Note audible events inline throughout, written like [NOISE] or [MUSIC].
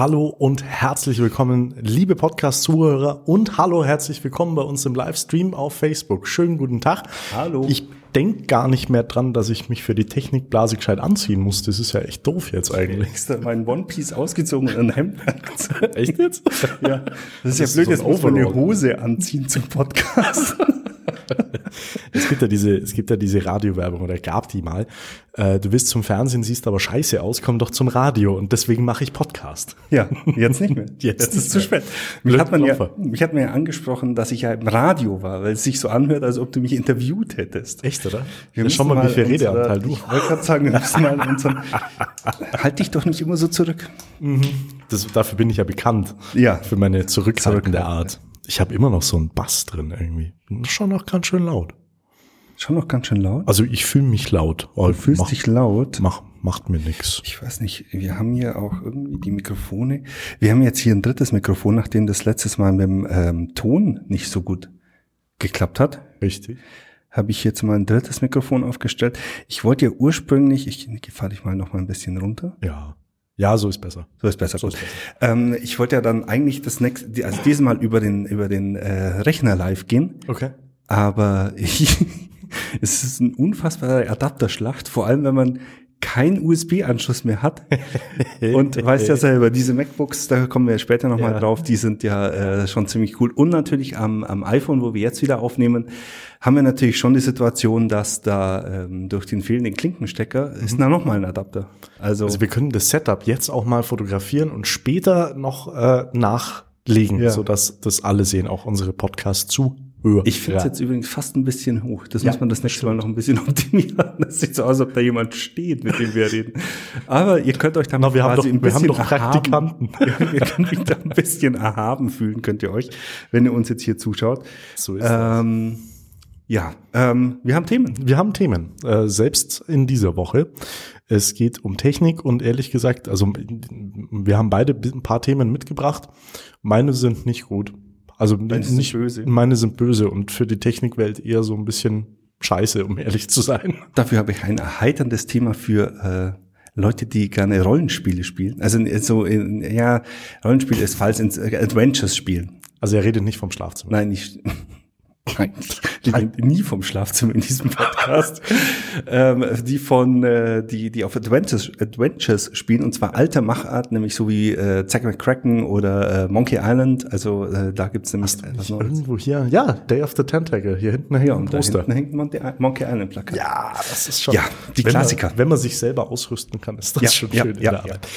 Hallo und herzlich willkommen, liebe Podcast-Zuhörer und hallo, herzlich willkommen bei uns im Livestream auf Facebook. Schönen guten Tag. Hallo. Ich denke gar nicht mehr dran, dass ich mich für die Technikblase gescheit anziehen muss. Das ist ja echt doof jetzt eigentlich. Extra mein One Piece ausgezogen und ein Hemd. Echt jetzt? ja. Das ist ja ist blöd, so jetzt man eine Overall. Hose anziehen zum Podcast. [LAUGHS] Es gibt ja diese, es gibt ja diese Radiowerbung oder gab die mal. Äh, du willst zum Fernsehen, siehst aber scheiße aus, komm doch zum Radio und deswegen mache ich Podcast. ja, jetzt nicht mehr. [LAUGHS] Jetzt Jetzt ist nicht zu spät. Mich Blöd hat, man ja, mich hat man ja angesprochen, dass ich ja im Radio war, weil es sich so anhört, als ob du mich interviewt hättest. Echt, oder? Wir ja, schau müssen mal, wie viel Redeanteil du. Ich wollte gerade sagen, wir müssen mal unseren, [LAUGHS] halt dich doch nicht immer so zurück. Das, dafür bin ich ja bekannt. Ja. Für meine zurückhaltende Zurückhaltend, Art. Ich habe immer noch so einen Bass drin irgendwie. Schon noch ganz schön laut. Schon noch ganz schön laut. Also ich fühle mich laut. Oh, Du fühlst mach, dich laut. Mach, macht mir nix. Ich weiß nicht, wir haben hier auch irgendwie die Mikrofone. Wir haben jetzt hier ein drittes Mikrofon, nachdem das letztes Mal mit dem ähm, Ton nicht so gut geklappt hat. Richtig. Habe ich jetzt mal ein drittes Mikrofon aufgestellt. Ich wollte ja ursprünglich, ich fahre dich mal noch mal ein bisschen runter. Ja. Ja, so ist besser. So ist besser. So gut. ist Ähm, ich wollte ja dann eigentlich das nächste, also dieses Mal über den über den äh, Rechner live gehen, Okay. aber [LAUGHS] ich, es ist eine unfassbare Adapterschlacht, vor allem wenn man keinen USB-Anschluss mehr hat. Und weißt ja selber, diese MacBooks, da kommen wir später nochmal Ja. drauf, die sind ja äh, schon ziemlich cool. Und natürlich am, am iPhone, wo wir jetzt wieder aufnehmen, haben wir natürlich schon die Situation, dass da ähm, durch den fehlenden Klinkenstecker ist da nochmal ein Adapter. Also, Also wir können das Setup jetzt auch mal fotografieren und später noch äh, nachlegen, Ja. sodass das alle sehen, auch unsere Podcast-Zuhörer. Ich finde es jetzt übrigens fast ein bisschen hoch. Das Ja, muss man das nächste Mal noch ein bisschen [LAUGHS] optimieren. Das sieht so aus, als ob da jemand steht, mit dem wir reden. Aber ihr könnt euch da Na, wir haben quasi doch- ein wir haben bisschen doch Praktikanten. Erhaben, [LAUGHS] ja, ihr könnt euch da ein bisschen erhaben fühlen, könnt ihr euch, wenn ihr uns jetzt hier zuschaut. So ist das. ähm, Ja, ähm, wir haben Themen. Wir haben Themen, äh, selbst in dieser Woche. Es geht um Technik und ehrlich gesagt, also wir haben beide ein paar Themen mitgebracht. Meine sind nicht gut. Also sind nicht böse. Meine sind böse und für die Technikwelt eher so ein bisschen scheiße, um ehrlich zu sein. [LAUGHS] Dafür habe ich ein erheiterndes Thema für äh, Leute, die gerne Rollenspiele spielen. Also so, in, ja, Rollenspiel ist falsch, ins Adventures spielen. Also er redet nicht vom Schlafzimmer. Nein, nicht. Nein, die reden nie vom Schlafzimmer in diesem Podcast. ähm, die von, äh, die, die auf Adventures, Adventures spielen, und zwar alter Machart, nämlich so wie äh, Zack McCracken oder äh, Monkey Island. Also äh, da gibt's nämlich etwas Neues. Irgendwo hier, ja, Day of the Tentacle, hier hinten hängt Ja, ein und da Poster. hinten hängt Monkey Island Plakat. Ja, das ist schon. Ja, die wenn Klassiker. Man, wenn man sich selber ausrüsten kann, ist das Ja, schon ja, schön in ja, der ja. Arbeit.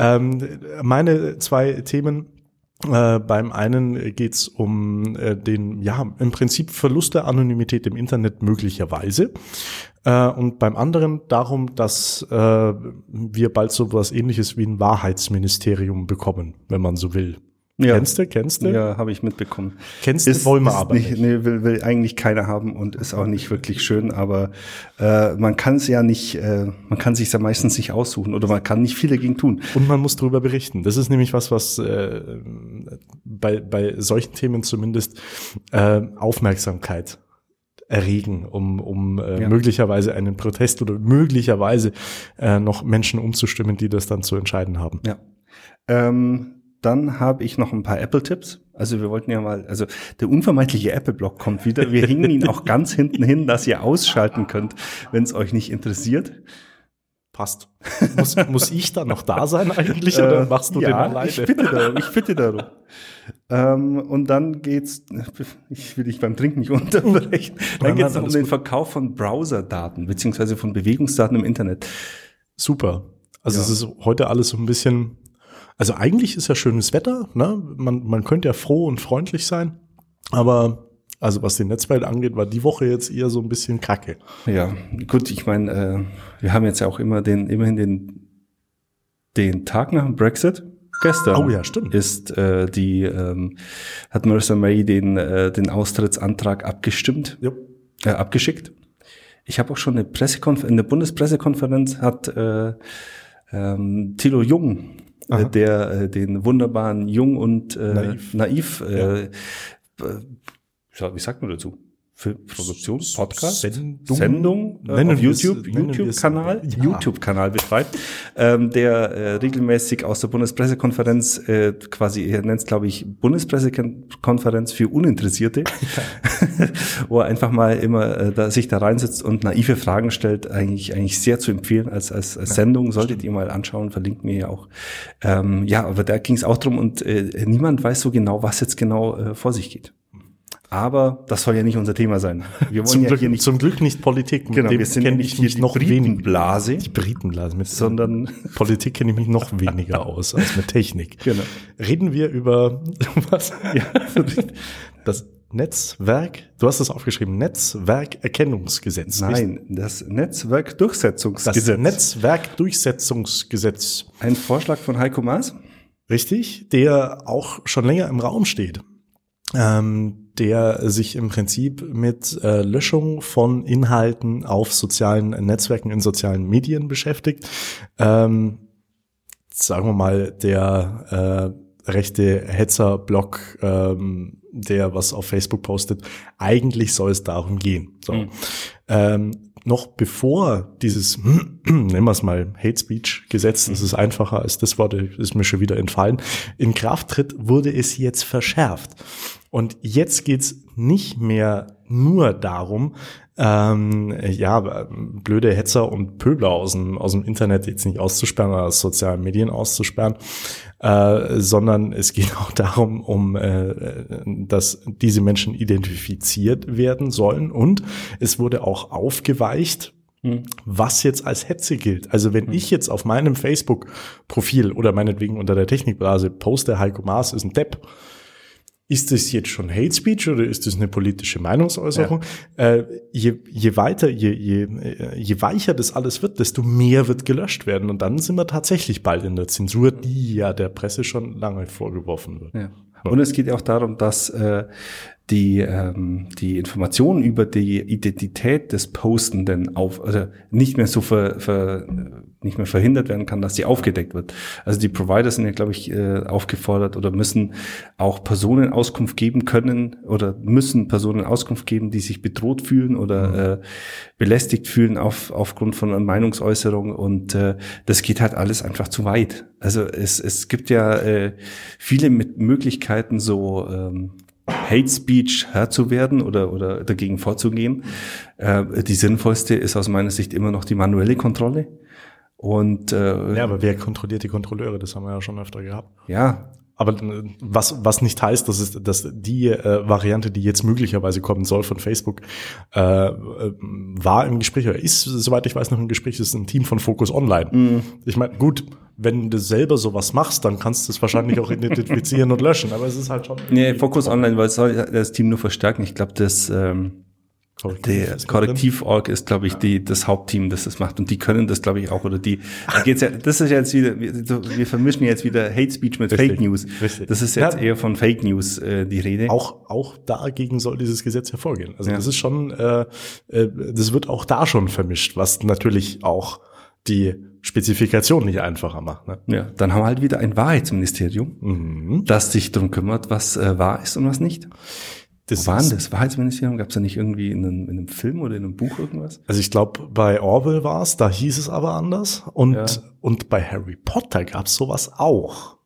Ähm, meine zwei Themen. Äh, beim einen geht's um äh, den, ja, im Prinzip Verlust der Anonymität im Internet möglicherweise. Äh, und beim anderen darum, dass äh, wir bald so was ähnliches wie ein Wahrheitsministerium bekommen, wenn man so will. Ja. Kennst du? Kennst du? Ja, habe ich mitbekommen. Kennst du? Wollen wir aber nicht, nicht. Nee, will, will eigentlich keiner haben und ist auch nicht wirklich schön, aber äh, man kann es ja nicht, äh, man kann sich ja meistens nicht aussuchen oder man kann nicht viel dagegen tun. Und man muss darüber berichten. Das ist nämlich was, was äh, bei, bei solchen Themen zumindest äh, Aufmerksamkeit erregen, um, um äh, Ja. möglicherweise einen Protest oder möglicherweise äh, noch Menschen umzustimmen, die das dann zu entscheiden haben. Ja. Ähm, dann habe ich noch ein paar Apple-Tipps. Also wir wollten ja mal, also der unvermeidliche Apple-Blog kommt wieder. Wir hängen ihn auch ganz hinten hin, dass ihr ausschalten könnt, wenn es euch nicht interessiert. Passt. Muss, muss ich da noch da sein eigentlich oder Äh, machst du ja, den alleine? Ich bitte darum. Ich bitte darum. ähm, und dann geht's, ich will dich beim Trinken nicht unterbrechen. Dann geht's um den gut. Verkauf von Browserdaten beziehungsweise von Bewegungsdaten im Internet. Super. Also Ja. es ist heute alles so ein bisschen, also eigentlich ist ja schönes Wetter, ne? Man, man könnte ja froh und freundlich sein, aber also was die Netzwelt angeht, war die Woche jetzt eher so ein bisschen kacke. Ja, gut, ich meine, äh, wir haben jetzt ja auch immer den, immerhin den, den Tag nach dem Brexit. Gestern Oh ja, stimmt. ist äh, die ähm, hat Marissa May den äh, den Austrittsantrag abgestimmt, Ja. äh, abgeschickt. Ich habe auch schon eine Pressekonferenz, in der Bundespressekonferenz hat äh, ähm, Thilo Jung, Aha. äh, der äh, den wunderbaren Jung und äh, Naiv. naiv, äh, äh, ja, wie sagt man dazu? Für Produktion, Podcast, Sendung, Sendung? Äh, auf YouTube, YouTube-Kanal, ja. YouTube-Kanal betreibt, ähm, der äh, regelmäßig aus der Bundespressekonferenz äh, quasi, er nennt es glaube ich Bundespressekonferenz für Uninteressierte, [LAUGHS] wo er einfach mal immer äh, da, sich da reinsetzt und naive Fragen stellt, eigentlich eigentlich sehr zu empfehlen als als, als Sendung, solltet ihr mal anschauen, verlinkt mir ja auch. Ähm, ja, aber da ging es auch drum und äh, niemand weiß so genau, was jetzt genau äh, vor sich geht. Aber das soll ja nicht unser Thema sein. Wir wollen Zum, ja Glück, hier nicht zum Glück nicht Politik. Mit Genau, dem wir sind kenne nicht ich hier mich die noch weniger. Britenblase. Die Britenblase. Mit, Sondern- Politik kenne ich mich noch weniger aus als mit Technik. Genau. Reden wir über [LAUGHS] was? Ja. Das Netzwerk, du hast es aufgeschrieben, Netzwerkerkennungsgesetz. Nein, das Das Netzwerkdurchsetzungsgesetz. Netzwerkdurchsetzungsgesetz. Ein Vorschlag von Heiko Maas. Richtig, der auch schon länger im Raum steht. Ähm, der sich im Prinzip mit äh, Löschung von Inhalten auf sozialen Netzwerken in sozialen Medien beschäftigt. Ähm, sagen wir mal, der äh, rechte Hetzer-Blog, ähm, der was auf Facebook postet, eigentlich soll es darum gehen. So. Mhm. Ähm, noch bevor dieses, [CLEARS THROAT] nennen wir es mal, Hate Speech Gesetz, das ist einfacher als das Wort, ist mir schon wieder entfallen, in Kraft tritt, wurde es jetzt verschärft. Und jetzt geht's nicht mehr nur darum, ähm, ja, blöde Hetzer und Pöbler aus dem, aus dem Internet jetzt nicht auszusperren oder aus sozialen Medien auszusperren, äh, sondern es geht auch darum, um, äh, dass diese Menschen identifiziert werden sollen. Und es wurde auch aufgeweicht, was jetzt als Hetze gilt. Also wenn ich jetzt auf meinem Facebook-Profil oder meinetwegen unter der Technikblase poste, Heiko Maas ist ein Depp, ist das jetzt schon Hate Speech oder ist das eine politische Meinungsäußerung? Äh, je, je weiter, je, je, äh, je weicher das alles wird, desto mehr wird gelöscht werden. Und dann sind wir tatsächlich bald in der Zensur, die ja der Presse schon lange vorgeworfen wird. Ja. Und es geht ja auch darum, dass äh, die, ähm, die Informationen über die Identität des Postenden auf, also nicht mehr so ver, ver, nicht mehr verhindert werden kann, dass sie aufgedeckt wird. Also die Provider sind ja, glaube ich, äh, aufgefordert oder müssen auch Personen Auskunft geben können oder müssen Personen Auskunft geben, die sich bedroht fühlen oder äh, belästigt fühlen auf, aufgrund von einer Meinungsäußerung und äh, das geht halt alles einfach zu weit. Also es, es gibt ja äh, viele mit Möglichkeiten so ähm, Hate Speech Herr zu werden oder, oder dagegen vorzugehen. Äh, die sinnvollste ist aus meiner Sicht immer noch die manuelle Kontrolle. Und äh, Ja, aber wer kontrolliert die Kontrolleure? Das haben wir ja schon öfter gehabt. ja, Aber äh, was, was nicht heißt, dass, es, dass die äh, Variante, die jetzt möglicherweise kommen soll von Facebook, äh, äh, war im Gespräch oder ist, soweit ich weiß, noch im Gespräch, ist ein Team von Focus Online. Ich meine, gut, wenn du selber sowas machst, dann kannst du es wahrscheinlich auch identifizieren und löschen, aber es ist halt schon. nee, Focus Online, weil es soll das Team nur verstärken. Ich glaube, das ähm, Korrektiv.org ist, glaube ich, die, das Hauptteam, das das macht. Und die können das, glaube ich, auch. Oder die, da geht's ja, das ist jetzt wieder, wir, wir vermischen jetzt wieder Hate Speech mit Richtig, Fake News. richtig. Das ist jetzt Ja. eher von Fake News äh, die Rede. Auch, auch dagegen soll dieses Gesetz hervorgehen. Also Ja. das ist schon, äh, äh, das wird auch da schon vermischt, was natürlich auch die Spezifikation nicht einfacher macht. Ne? Ja, dann haben wir halt wieder ein Wahrheitsministerium, Mhm. das sich darum kümmert, was äh, wahr ist und was nicht. Das Wo war denn das Wahrheitsministerium? Gab es da nicht irgendwie in einem, in einem Film oder in einem Buch irgendwas? Also ich glaube, bei Orwell war es, da hieß es aber anders. Und, Ja. und bei Harry Potter gab es sowas auch.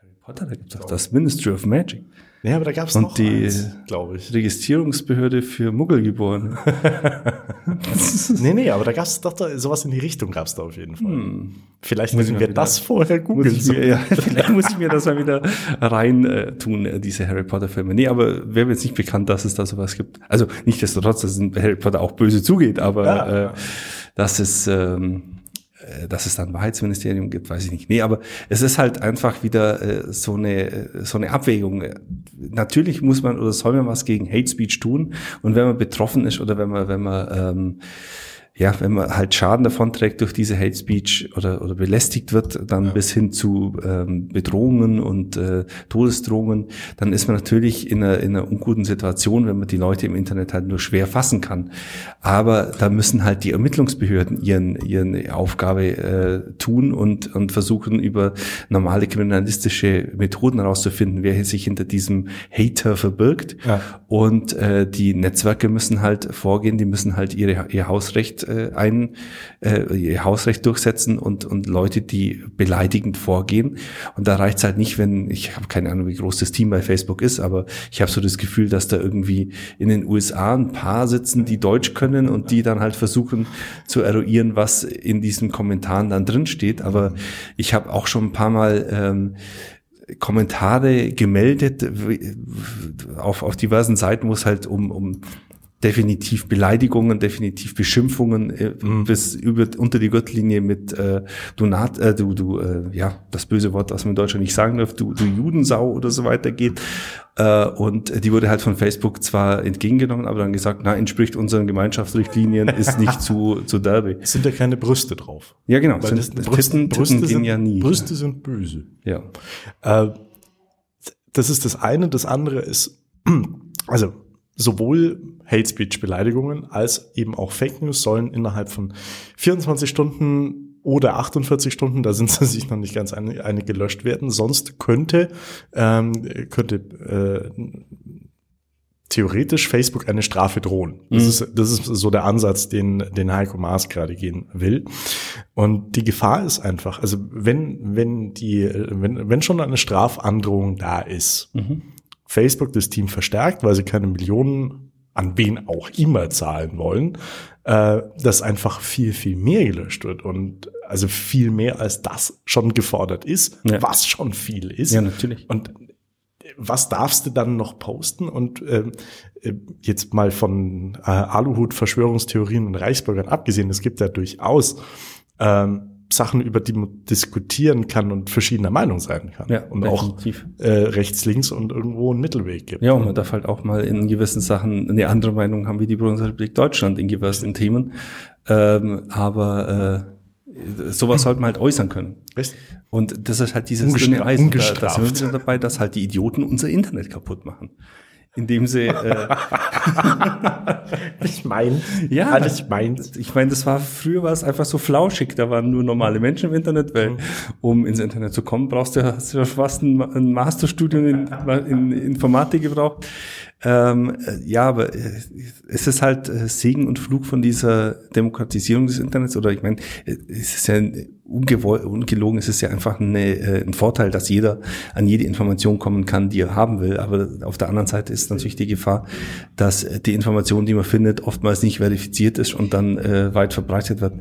Harry Potter, da gibt es auch das Ministry of Magic. Ja, aber da gab es noch die- glaube ich. Registrierungsbehörde für Muggelgeborene. Nee, nee, aber da gab es doch da, sowas in die Richtung gab es da auf jeden Fall. Vielleicht Hm. Muss ich müssen wir wieder- das vorher googeln. ja, [LAUGHS] vielleicht muss ich mir das mal wieder rein äh, tun, äh, diese Harry Potter Filme. Nee, aber wäre mir jetzt nicht bekannt, dass es da sowas gibt. Also nicht desto trotz, dass es in Harry Potter auch böse zugeht, aber Ja. äh, dass es ähm, äh, dass es dann ein Wahrheitsministerium gibt, weiß ich nicht. Nee, aber es ist halt einfach wieder äh, so eine äh, so eine Abwägung. Äh, Natürlich muss man oder soll man was gegen Hate Speech tun und wenn man betroffen ist oder wenn man wenn man ähm, ja, wenn man halt Schaden davon trägt durch diese Hate Speech oder, oder belästigt wird, dann ja. bis hin zu ähm, Bedrohungen und äh, Todesdrohungen, dann ist man natürlich in einer, in einer unguten Situation, wenn man die Leute im Internet halt nur schwer fassen kann. Aber da müssen halt die Ermittlungsbehörden ihren, ihren Aufgabe äh, tun und, und versuchen über normale kriminalistische Methoden herauszufinden, wer sich hinter diesem Hater verbirgt. Ja. Und äh, die Netzwerke müssen halt vorgehen, die müssen halt ihre, ihr Hausrecht äh, ein äh, ihr Hausrecht durchsetzen und und Leute, die beleidigend vorgehen. Und da reicht es halt nicht, wenn ich habe keine Ahnung, wie groß das Team bei Facebook ist, aber ich habe so das Gefühl, dass da irgendwie in den USA ein paar sitzen, die Deutsch können und die dann halt versuchen zu eruieren, was in diesen Kommentaren dann drin steht. Aber ich habe auch schon ein paar Mal ähm, Kommentare gemeldet auf, auf diversen Seiten, wo es halt um, um definitiv Beleidigungen, definitiv Beschimpfungen äh, mhm. bis über unter die Gürtellinie mit äh, du Nat, äh, du du äh, ja das böse Wort, was man in Deutschland nicht sagen darf, du du Judensau oder so weiter geht äh, und die wurde halt von Facebook zwar entgegengenommen, aber dann gesagt, na entspricht unseren Gemeinschaftsrichtlinien, ist nicht zu [LAUGHS] zu derbe. Es sind ja keine Brüste drauf. Ja genau, Weil sind, das, Brüsten, Brüste Titten sind ja nie. Brüste sind böse. Ja. Äh, das ist das eine. Das andere ist, [CLEARS THROAT] also sowohl Hate Speech Beleidigungen als eben auch Fake News sollen innerhalb von 24 Stunden oder 48 Stunden, da sind [LAUGHS] sie sich noch nicht ganz einig, einig gelöscht werden. Sonst könnte, ähm, könnte äh, theoretisch Facebook eine Strafe drohen. Das, mhm. ist, das ist so der Ansatz, den, den Heiko Maas gerade gehen will. Und die Gefahr ist einfach, also wenn, wenn die, wenn, wenn schon eine Strafandrohung da ist, mhm. Facebook das Team verstärkt, weil sie keine Millionen an wen auch immer zahlen wollen, äh, dass einfach viel, viel mehr gelöscht wird und also viel mehr als das schon gefordert ist, ja. was schon viel ist. Ja, natürlich. Und was darfst du dann noch posten? Und ähm, äh, jetzt mal von äh, Aluhut-Verschwörungstheorien und Reichsbürgern abgesehen, es gibt ja durchaus ähm, Sachen, über die man diskutieren kann und verschiedener Meinung sein kann. Ja, und definitiv. auch äh, rechts, links und irgendwo einen Mittelweg gibt. Ja, und man darf halt auch mal in gewissen Sachen eine andere Meinung haben wie die Bundesrepublik Deutschland in gewissen Themen. Ähm, aber äh, sowas sollte man halt äußern können. Richtig. Und das ist halt dieses dünne Eisen. Da, da sind wir dabei, dass halt die Idioten unser Internet kaputt machen indem sie äh, [LAUGHS] ich mein ja alles meint ich meine das war früher war es einfach so flauschig da waren nur normale Menschen im Internet weil mhm. um ins Internet zu kommen brauchst du hast du fast ein, ein Masterstudium in, in Informatik gebraucht ähm, ja, aber äh, es ist halt äh, Segen und Flug von dieser Demokratisierung des Internets. Oder ich meine, äh, es ist ja ungelogen, es ist ja einfach eine, ein Vorteil, dass jeder an jede Information kommen kann, die er haben will. Aber auf der anderen Seite ist natürlich die Gefahr, dass die Information, die man findet, oftmals nicht verifiziert ist und dann äh, weit verbreitet wird.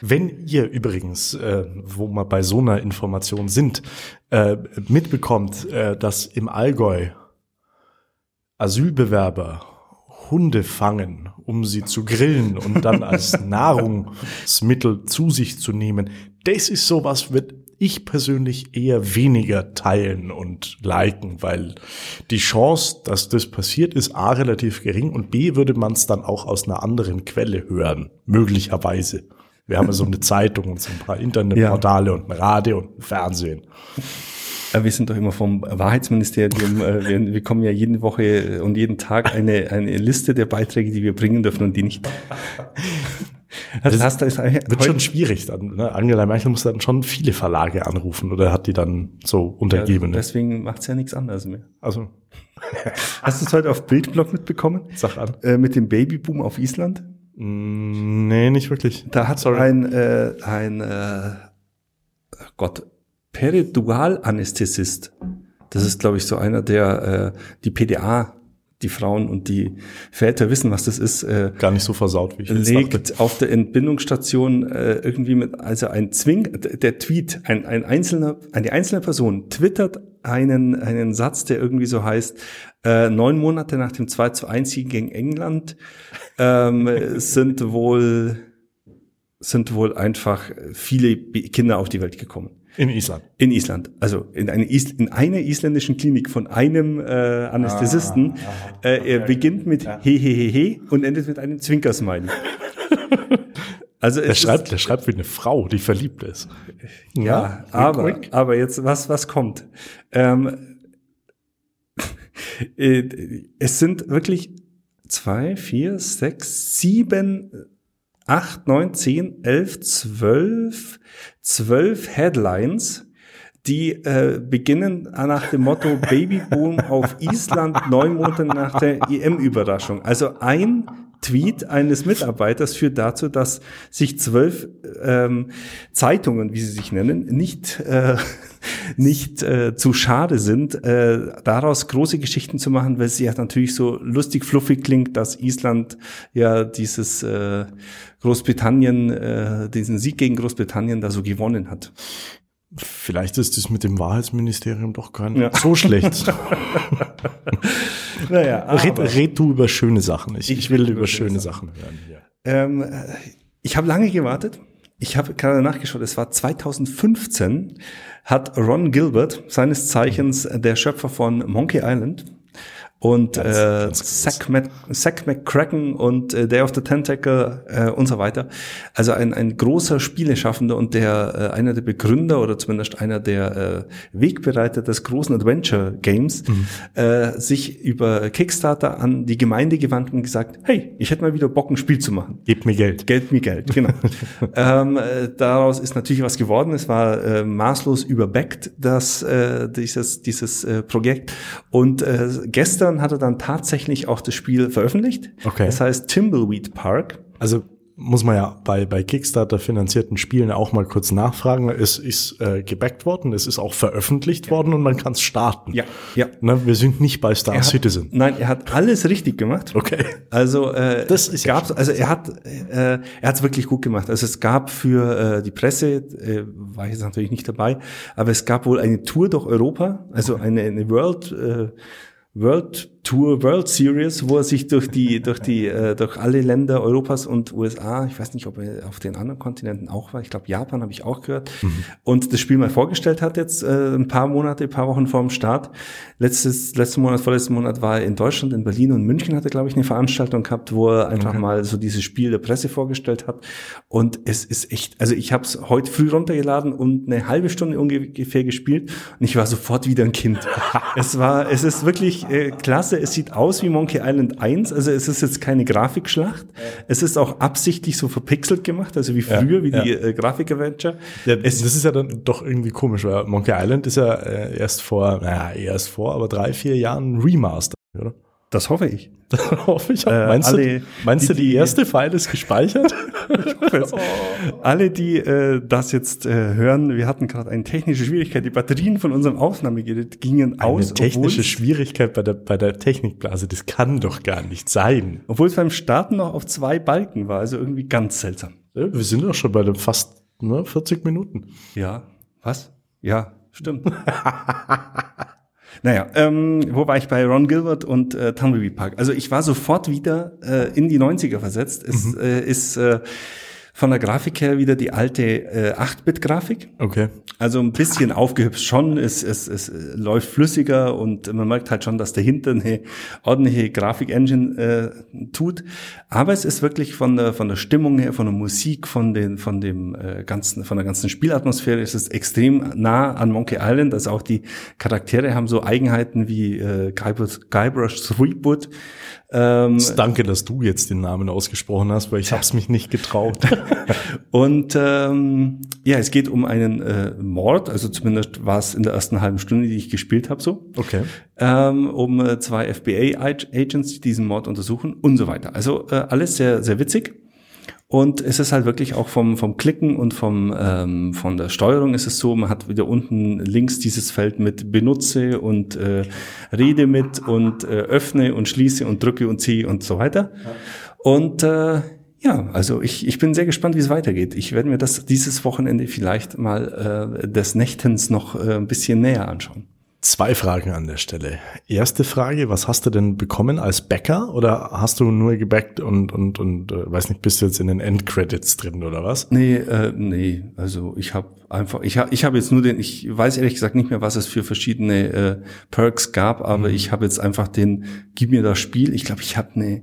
Wenn ihr übrigens, äh, wo wir bei so einer Information sind, äh, mitbekommt, dass im Allgäu Asylbewerber Hunde fangen, um sie zu grillen und dann als [LAUGHS] Nahrungsmittel zu sich zu nehmen. Das ist sowas, wird ich persönlich eher weniger teilen und liken, weil die Chance, dass das passiert, ist A relativ gering und B würde man es dann auch aus einer anderen Quelle hören, möglicherweise. Wir haben ja so eine [LAUGHS] Zeitung und so ein paar Internetportale ja. und ein Radio und ein Fernsehen. Äh, wir sind doch immer vom Wahrheitsministerium. Äh, wir, wir kommen ja jede Woche und jeden Tag eine, eine Liste der Beiträge, die wir bringen dürfen und die nicht. [LAUGHS] Also das, das wird schon schwierig dann. Ne? Angela Merkel muss dann schon viele Verlage anrufen oder hat die dann so untergeben. Ja, deswegen macht's ja nichts anderes mehr. Also [LAUGHS] hast du es heute auf Bildblog mitbekommen? Sag an. Äh, mit dem Babyboom auf Island? Mm, nee, nicht wirklich. Da hat Sorry. ein äh, ein äh, Gott Peridualanästhesist. Das ist, glaube ich, so einer, der äh, die PDA, die Frauen und die Väter wissen, was das ist. Äh, Gar nicht so versaut, wie ich legt dachte. auf der Entbindungsstation äh, irgendwie mit, also ein Zwing, der Tweet, ein, ein einzelner, eine einzelne Person twittert einen, einen Satz, der irgendwie so heißt, äh, neun Monate nach dem 2 zu 1 Sieg gegen England ähm, [LAUGHS] sind wohl sind wohl einfach viele Kinder auf die Welt gekommen. In Island. In Island. Also in, eine Is in einer isländischen Klinik von einem äh, Anästhesisten. Ah, äh, er beginnt mit ja. he he he he und endet mit einem Zwinkersmiley. [LAUGHS] Also der schreibt, der schreibt wie eine Frau, die verliebt ist. Ja, ja aber, quick. aber jetzt was, was kommt? Ähm, [LAUGHS] äh, es sind wirklich zwei, vier, sechs, sieben, acht, neun, zehn, elf, zwölf, zwölf Headlines, die äh, beginnen nach dem Motto Babyboom auf Island neun Monate nach der EM-Überraschung. Also ein Tweet eines Mitarbeiters führt dazu, dass sich zwölf ähm, Zeitungen, wie sie sich nennen, nicht äh, [LAUGHS] nicht äh, zu schade sind, äh, daraus große Geschichten zu machen, weil sie ja natürlich so lustig fluffig klingt, dass Island ja dieses äh, Großbritannien, äh, diesen Sieg gegen Großbritannien da so gewonnen hat. Vielleicht ist es mit dem Wahrheitsministerium doch gar nicht ja. so schlecht. [LAUGHS] naja, red, red, du über schöne Sachen. Ich, ich will über schöne Sachen, Sachen hören. Ja. Ähm, ich habe lange gewartet. Ich habe gerade nachgeschaut. Es war 2015 hat Ron Gilbert, seines Zeichens der Schöpfer von Monkey Island, und ganz, äh, ganz Mac, Zack McCracken und äh, Day of the Tentacle äh, und so weiter. Also ein, ein großer Spieleschaffender und der äh, einer der Begründer oder zumindest einer der äh, Wegbereiter des großen Adventure Games mhm. äh, sich über Kickstarter an die Gemeinde gewandt und gesagt, hey, ich hätte mal wieder Bock, ein Spiel zu machen. Gebt mir Geld. Geld mir Geld, genau. [LAUGHS] ähm, äh, daraus ist natürlich was geworden. Es war äh, maßlos überbackt, das, äh, dieses, dieses äh, Projekt. Und äh, gestern gestern hat er dann tatsächlich auch das Spiel veröffentlicht. Okay. Das heißt Timbleweed Park. Also muss man ja bei, bei Kickstarter finanzierten Spielen auch mal kurz nachfragen. Es ist äh, gebackt worden, es ist auch veröffentlicht ja. worden und man kann es starten. Ja, ja. Ne, wir sind nicht bei Star hat, Citizen. Nein, er hat alles richtig gemacht. Okay. Also äh, das ist gab's, also er hat äh, er hat es wirklich gut gemacht. Also es gab für äh, die Presse, äh, war ich jetzt natürlich nicht dabei, aber es gab wohl eine Tour durch Europa, also eine, eine World äh, World Tour World Series, wo er sich durch die durch die äh, durch alle Länder Europas und USA, ich weiß nicht, ob er auf den anderen Kontinenten auch war, ich glaube Japan habe ich auch gehört mhm. und das Spiel mal vorgestellt hat jetzt äh, ein paar Monate, ein paar Wochen vor dem Start. Letztes letzten Monat, vorletzten Monat war er in Deutschland, in Berlin und München hat er glaube ich eine Veranstaltung gehabt, wo er einfach okay. mal so dieses Spiel der Presse vorgestellt hat und es ist echt, also ich habe es heute früh runtergeladen und eine halbe Stunde ungefähr gespielt und ich war sofort wieder ein Kind. [LAUGHS] es war es ist wirklich äh, klasse es sieht aus wie Monkey Island 1, also es ist jetzt keine Grafikschlacht. Es ist auch absichtlich so verpixelt gemacht, also wie früher, ja, wie ja. die äh, Grafik-Adventure. Ja, es, das ist ja dann doch irgendwie komisch, weil Monkey Island ist ja äh, erst vor, naja, erst vor, aber drei, vier Jahren Remaster, oder? Das hoffe ich. [LAUGHS] Das hoffe ich auch. Äh, meinst alle, du, meinst die, du, die erste File ist gespeichert? [LAUGHS] ich hoffe es. [LAUGHS] Oh. Alle, die äh, das jetzt äh, hören, wir hatten gerade eine technische Schwierigkeit. Die Batterien von unserem Aufnahmegerät gingen eine aus. Eine technische Schwierigkeit bei der, bei der Technikblase, das kann doch gar nicht sein. Obwohl es beim Starten noch auf zwei Balken war, also irgendwie ganz seltsam. Ja, wir sind doch schon bei den fast ne, 40 Minuten. Ja, was? Ja, stimmt. Naja, ähm, wo war ich bei Ron Gilbert und äh, Tumbleweed Park? Also ich war sofort wieder äh, in die 90er versetzt. Es mhm. äh, ist äh, von der Grafik her wieder die alte äh, 8-Bit-Grafik. Okay. Also ein bisschen aufgehübscht schon, es, es, es läuft flüssiger und man merkt halt schon, dass dahinter eine ordentliche Grafik-Engine äh, tut. Aber es ist wirklich von der, von der Stimmung her, von der Musik, von, den, von dem äh, ganzen, von der ganzen Spielatmosphäre ist es extrem nah an Monkey Island. Also auch die Charaktere haben so Eigenheiten wie äh, Guybrush, Guybrush Threepwood, ähm, Danke, dass du jetzt den Namen ausgesprochen hast, weil ich habe es mich nicht getraut. [LAUGHS] [LAUGHS] und ähm, ja, es geht um einen äh, Mord, also zumindest war es in der ersten halben Stunde, die ich gespielt habe, so. Okay. Ähm, um äh, zwei FBI-Agents, die diesen Mord untersuchen und so weiter. Also äh, alles sehr, sehr witzig. Und es ist halt wirklich auch vom, vom Klicken und vom, ähm, von der Steuerung ist es so, man hat wieder unten links dieses Feld mit benutze und äh, rede mit und äh, öffne und schließe und drücke und ziehe und so weiter. Und äh, ja, also ich, ich bin sehr gespannt, wie es weitergeht. Ich werde mir das dieses Wochenende vielleicht mal äh, des Nächtens noch äh, ein bisschen näher anschauen. Zwei Fragen an der Stelle. Erste Frage, was hast du denn bekommen als Bäcker oder hast du nur gebackt und und und äh, weiß nicht, bist du jetzt in den Endcredits drin oder was? Nee, äh, nee, also ich habe einfach ich habe ich habe jetzt nur den ich weiß ehrlich gesagt nicht mehr, was es für verschiedene äh, Perks gab, aber mhm. ich habe jetzt einfach den gib mir das Spiel. Ich glaube, ich habe ne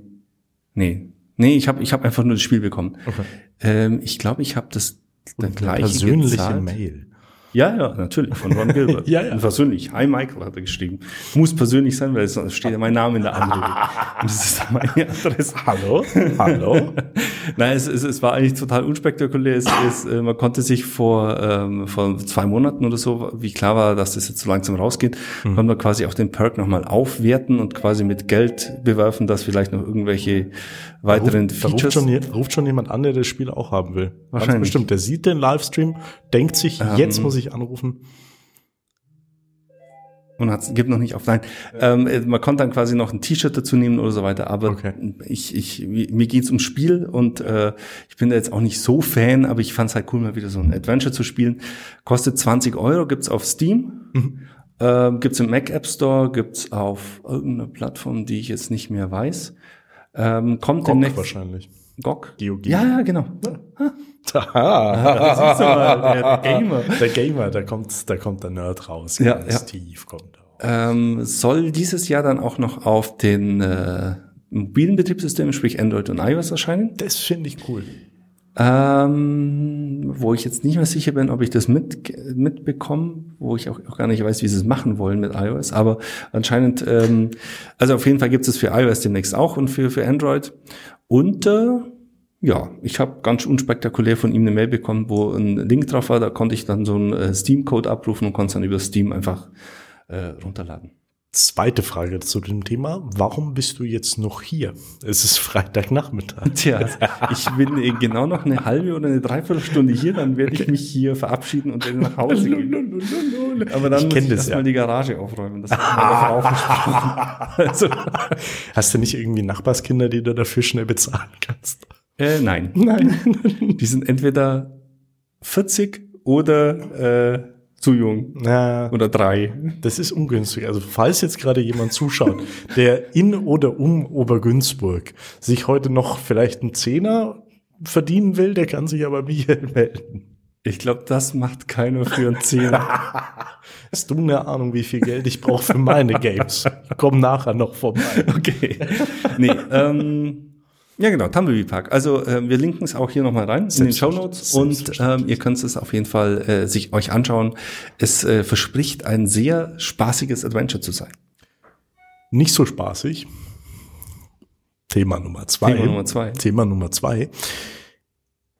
nee, Nee, ich habe ich hab einfach nur das Spiel bekommen. Okay. Ähm, ich glaube, ich habe das dann gleich Persönliche gezahlt. Mail. Ja, ja, natürlich, von Ron Gilbert. [LAUGHS] Ja, ja. Und persönlich. Hi Michael hat er geschrieben. Muss persönlich sein, weil es steht ja mein Name in der Anmeldung. [LAUGHS] Und das ist meine Adresse. Hallo? Hallo? [LAUGHS] Nein, es, es, es war eigentlich total unspektakulär. Es, es, äh, man konnte sich vor, ähm, vor zwei Monaten oder so, wie klar war, dass das jetzt so langsam rausgeht, Mhm. konnte man quasi auch den Perk nochmal aufwerten und quasi mit Geld bewerfen, dass vielleicht noch irgendwelche weiteren Da ruft Features. schon, je- ruft schon jemand an, der das Spiel auch haben will. Ganz Wahrscheinlich. Ähm. bestimmt. Der sieht den Livestream, denkt sich, jetzt muss ich anrufen. und hat, gibt noch nicht auf Nein. Ähm, äh, man konnte dann quasi noch ein T-Shirt dazu nehmen oder so weiter, aber Okay. ich, ich, mir geht's ums Spiel und äh, ich bin da jetzt auch nicht so Fan, aber ich fand's halt cool, mal wieder so ein Adventure zu spielen. Kostet 20 Euro, gibt's auf Steam, Mhm. ähm, gibt's im Mac App Store, gibt's auf irgendeiner Plattform, die ich jetzt nicht mehr weiß. Ähm, kommt GOG demnächst wahrscheinlich. GOG? GOG. Ja, ja, genau. [LAUGHS] Du mal, der [LAUGHS] Gamer. Der Gamer, da kommt, da kommt der Nerd raus. Ja, ja. tief kommt. Ähm, soll dieses Jahr dann auch noch auf den äh, mobilen Betriebssystemen, sprich Android und iOS erscheinen. Das finde ich cool. Ähm, wo ich jetzt nicht mehr sicher bin, ob ich das mit, mitbekomme, wo ich auch, auch gar nicht weiß, wie sie es machen wollen mit iOS, aber anscheinend, ähm, also auf jeden Fall gibt es für iOS demnächst auch und für, für Android. Und äh, ja, ich habe ganz unspektakulär von ihm eine Mail bekommen, wo ein Link drauf war, da konnte ich dann so einen äh, Steam-Code abrufen und konnte es dann über Steam einfach äh, runterladen. Zweite Frage zu dem Thema. Warum bist du jetzt noch hier? Es ist Freitagnachmittag. Tja, ich bin äh, genau noch eine halbe oder eine Dreiviertelstunde hier, dann werde ich mich hier verabschieden und dann nach Hause gehen. Aber dann Ich muss ich das erstmal ja. die Garage aufräumen. Das hat. [LAUGHS] Also, Hast du nicht irgendwie Nachbarskinder, die du dafür schnell bezahlen kannst? äh, nein. Nein. Die sind entweder 40 oder äh, zu jung. Na, Oder drei. das ist ungünstig. Also falls jetzt gerade jemand zuschaut, [LAUGHS] der in oder um Obergünzburg sich heute noch vielleicht einen Zehner verdienen will, der kann sich aber Michael [LAUGHS] melden. Ich glaube, das macht keiner für einen Zehner. [LAUGHS] Hast du eine Ahnung, wie viel Geld ich brauche für meine Games? Ich komm nachher noch vorbei. Okay. Nee, ähm, ja genau, Tumbleweed Park. Also äh, wir linken es auch hier nochmal rein in den Show Notes und ähm, ihr könnt es auf jeden Fall äh, sich euch anschauen. Es äh, verspricht ein sehr spaßiges Adventure zu sein. Nicht so spaßig. Thema Nummer zwei. Thema Nummer zwei. Thema Nummer zwei.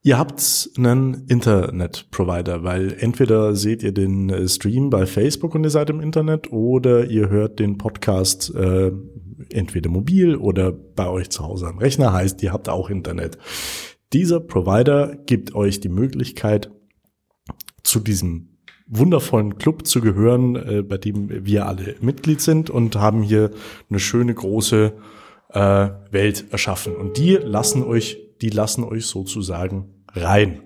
Ihr habt einen Internet-Provider, weil entweder seht ihr den äh, Stream bei Facebook und ihr seid im Internet oder ihr hört den Podcast äh, entweder mobil oder bei euch zu Hause am Rechner, heißt, ihr habt auch Internet. Dieser Provider gibt euch die Möglichkeit, zu diesem wundervollen Club zu gehören, äh, bei dem wir alle Mitglied sind und haben hier eine schöne große äh, Welt erschaffen. Und die lassen euch, die lassen euch sozusagen rein.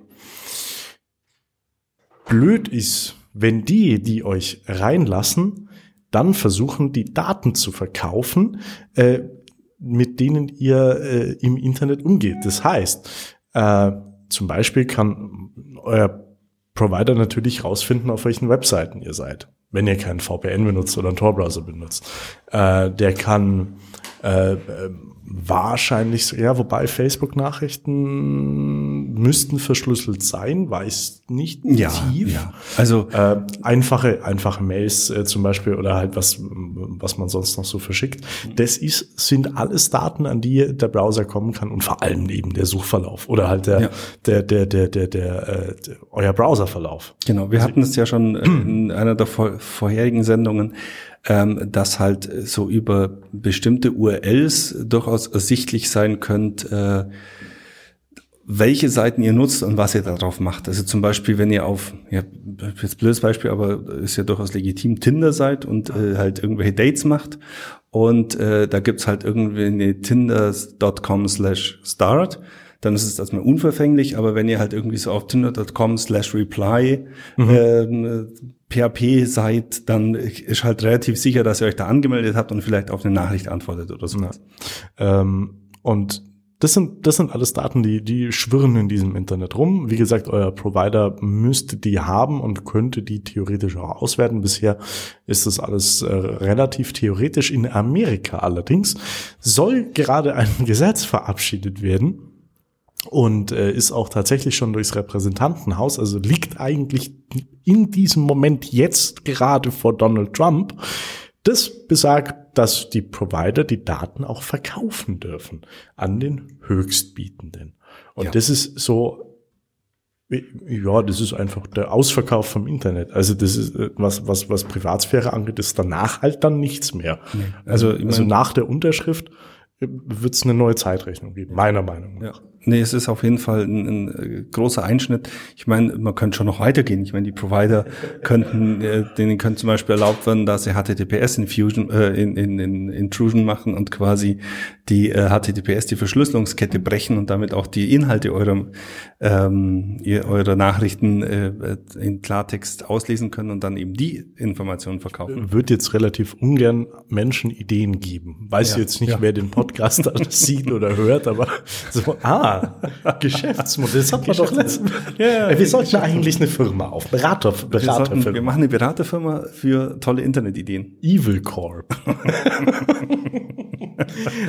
Blöd ist, wenn die, die euch reinlassen, dann versuchen, die Daten zu verkaufen, äh, mit denen ihr äh, im Internet umgeht. Das heißt, äh, zum Beispiel kann euer Provider natürlich rausfinden, auf welchen Webseiten ihr seid, wenn ihr keinen VPN benutzt oder einen Tor-Browser benutzt. Äh, der kann äh, äh, wahrscheinlich, ja, wobei Facebook-Nachrichten müssten verschlüsselt sein, weiß nicht tief. Also Äh, einfache, einfache Mails äh, zum Beispiel oder halt was, was man sonst noch so verschickt. Das ist, sind alles Daten, an die der Browser kommen kann und vor allem eben der Suchverlauf oder halt der, Ja. der, der, der, der, der, äh, der euer Browserverlauf. Genau, wir hatten es ja schon äh, [CLEARS THROAT] in einer der vor vorherigen Sendungen, ähm, dass halt so über bestimmte URLs durchaus ersichtlich sein könnt, äh, welche Seiten ihr nutzt und was ihr darauf macht. Also zum Beispiel, wenn ihr auf, ja, jetzt blödes Beispiel, aber ist ja durchaus legitim, Tinder seid und äh, halt irgendwelche Dates macht. Und äh, da gibt's halt irgendwie eine tinder.com slash start, dann ist es erstmal unverfänglich, aber wenn ihr halt irgendwie so auf tinder.com slash reply ähm, PHP seid, dann ist halt relativ sicher, dass ihr euch da angemeldet habt und vielleicht auf eine Nachricht antwortet oder so. Ähm, und das sind, das sind alles Daten, die, die schwirren in diesem Internet rum. Wie gesagt, euer Provider müsste die haben und könnte die theoretisch auch auswerten. Bisher ist das alles äh, relativ theoretisch. In Amerika allerdings soll gerade ein [LAUGHS] Gesetz verabschiedet werden, und äh, ist auch tatsächlich schon durchs Repräsentantenhaus, also liegt eigentlich in diesem Moment jetzt gerade vor Donald Trump. Das besagt, dass die Provider die Daten auch verkaufen dürfen an den Höchstbietenden. Und ja. das ist so ja, das ist einfach der Ausverkauf vom Internet. Also das ist äh, was was was Privatsphäre angeht, ist danach halt dann nichts mehr. Nee, also, also, also nach der Unterschrift äh, wird es eine neue Zeitrechnung geben, meiner Meinung nach. Ja. Nee, es ist auf jeden Fall ein, ein äh, großer Einschnitt. Ich meine, man könnte schon noch weitergehen. Ich meine, die Provider könnten, äh, denen könnte zum Beispiel erlaubt werden, dass sie HTTPS Infusion, äh, in, in, in Intrusion machen und quasi die äh, HTTPS, die Verschlüsselungskette brechen und damit auch die Inhalte eurer, ähm, eurer Nachrichten äh, in Klartext auslesen können und dann eben die Informationen verkaufen. Wird jetzt relativ ungern Menschen Ideen geben. Weiß ja, jetzt nicht, ja. wer den Podcast [LAUGHS] sieht oder hört, aber so, ah, Geschäftsmodell. Das hat man doch letztens. Ja, ja, wir sollten eigentlich eine Firma auf. Berater, Beraterfirma. Wir, wir machen eine Beraterfirma für tolle Internetideen. Evil Corp. [LAUGHS]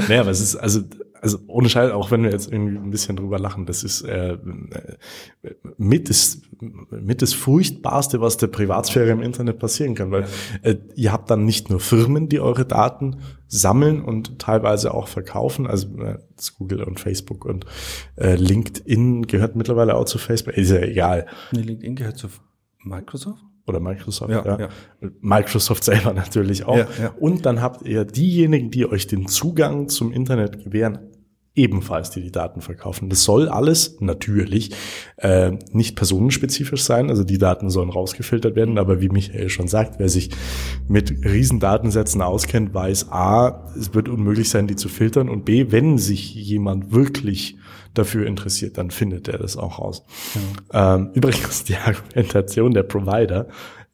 naja, aber es ist, also, also ohne Scheiß, auch wenn wir jetzt irgendwie ein bisschen drüber lachen, das ist äh, mit, das, mit das Furchtbarste, was der Privatsphäre im Internet passieren kann, weil äh, ihr habt dann nicht nur Firmen, die eure Daten sammeln und teilweise auch verkaufen, also äh, Google und Facebook und äh, LinkedIn gehört mittlerweile auch zu Facebook, ist ja egal. Nee, LinkedIn gehört zu Microsoft? Oder Microsoft, ja, ja. ja. Microsoft [LAUGHS] selber natürlich auch. Ja. Und dann habt ihr diejenigen, die euch den Zugang zum Internet gewähren, ebenfalls, die die Daten verkaufen. Das soll alles natürlich äh, nicht personenspezifisch sein, also die Daten sollen rausgefiltert werden, aber wie Michael schon sagt, wer sich mit Riesendatensätzen auskennt, weiß A, es wird unmöglich sein, die zu filtern und B, wenn sich jemand wirklich dafür interessiert, dann findet er das auch raus. Ja. Ähm, übrigens die Argumentation der Provider,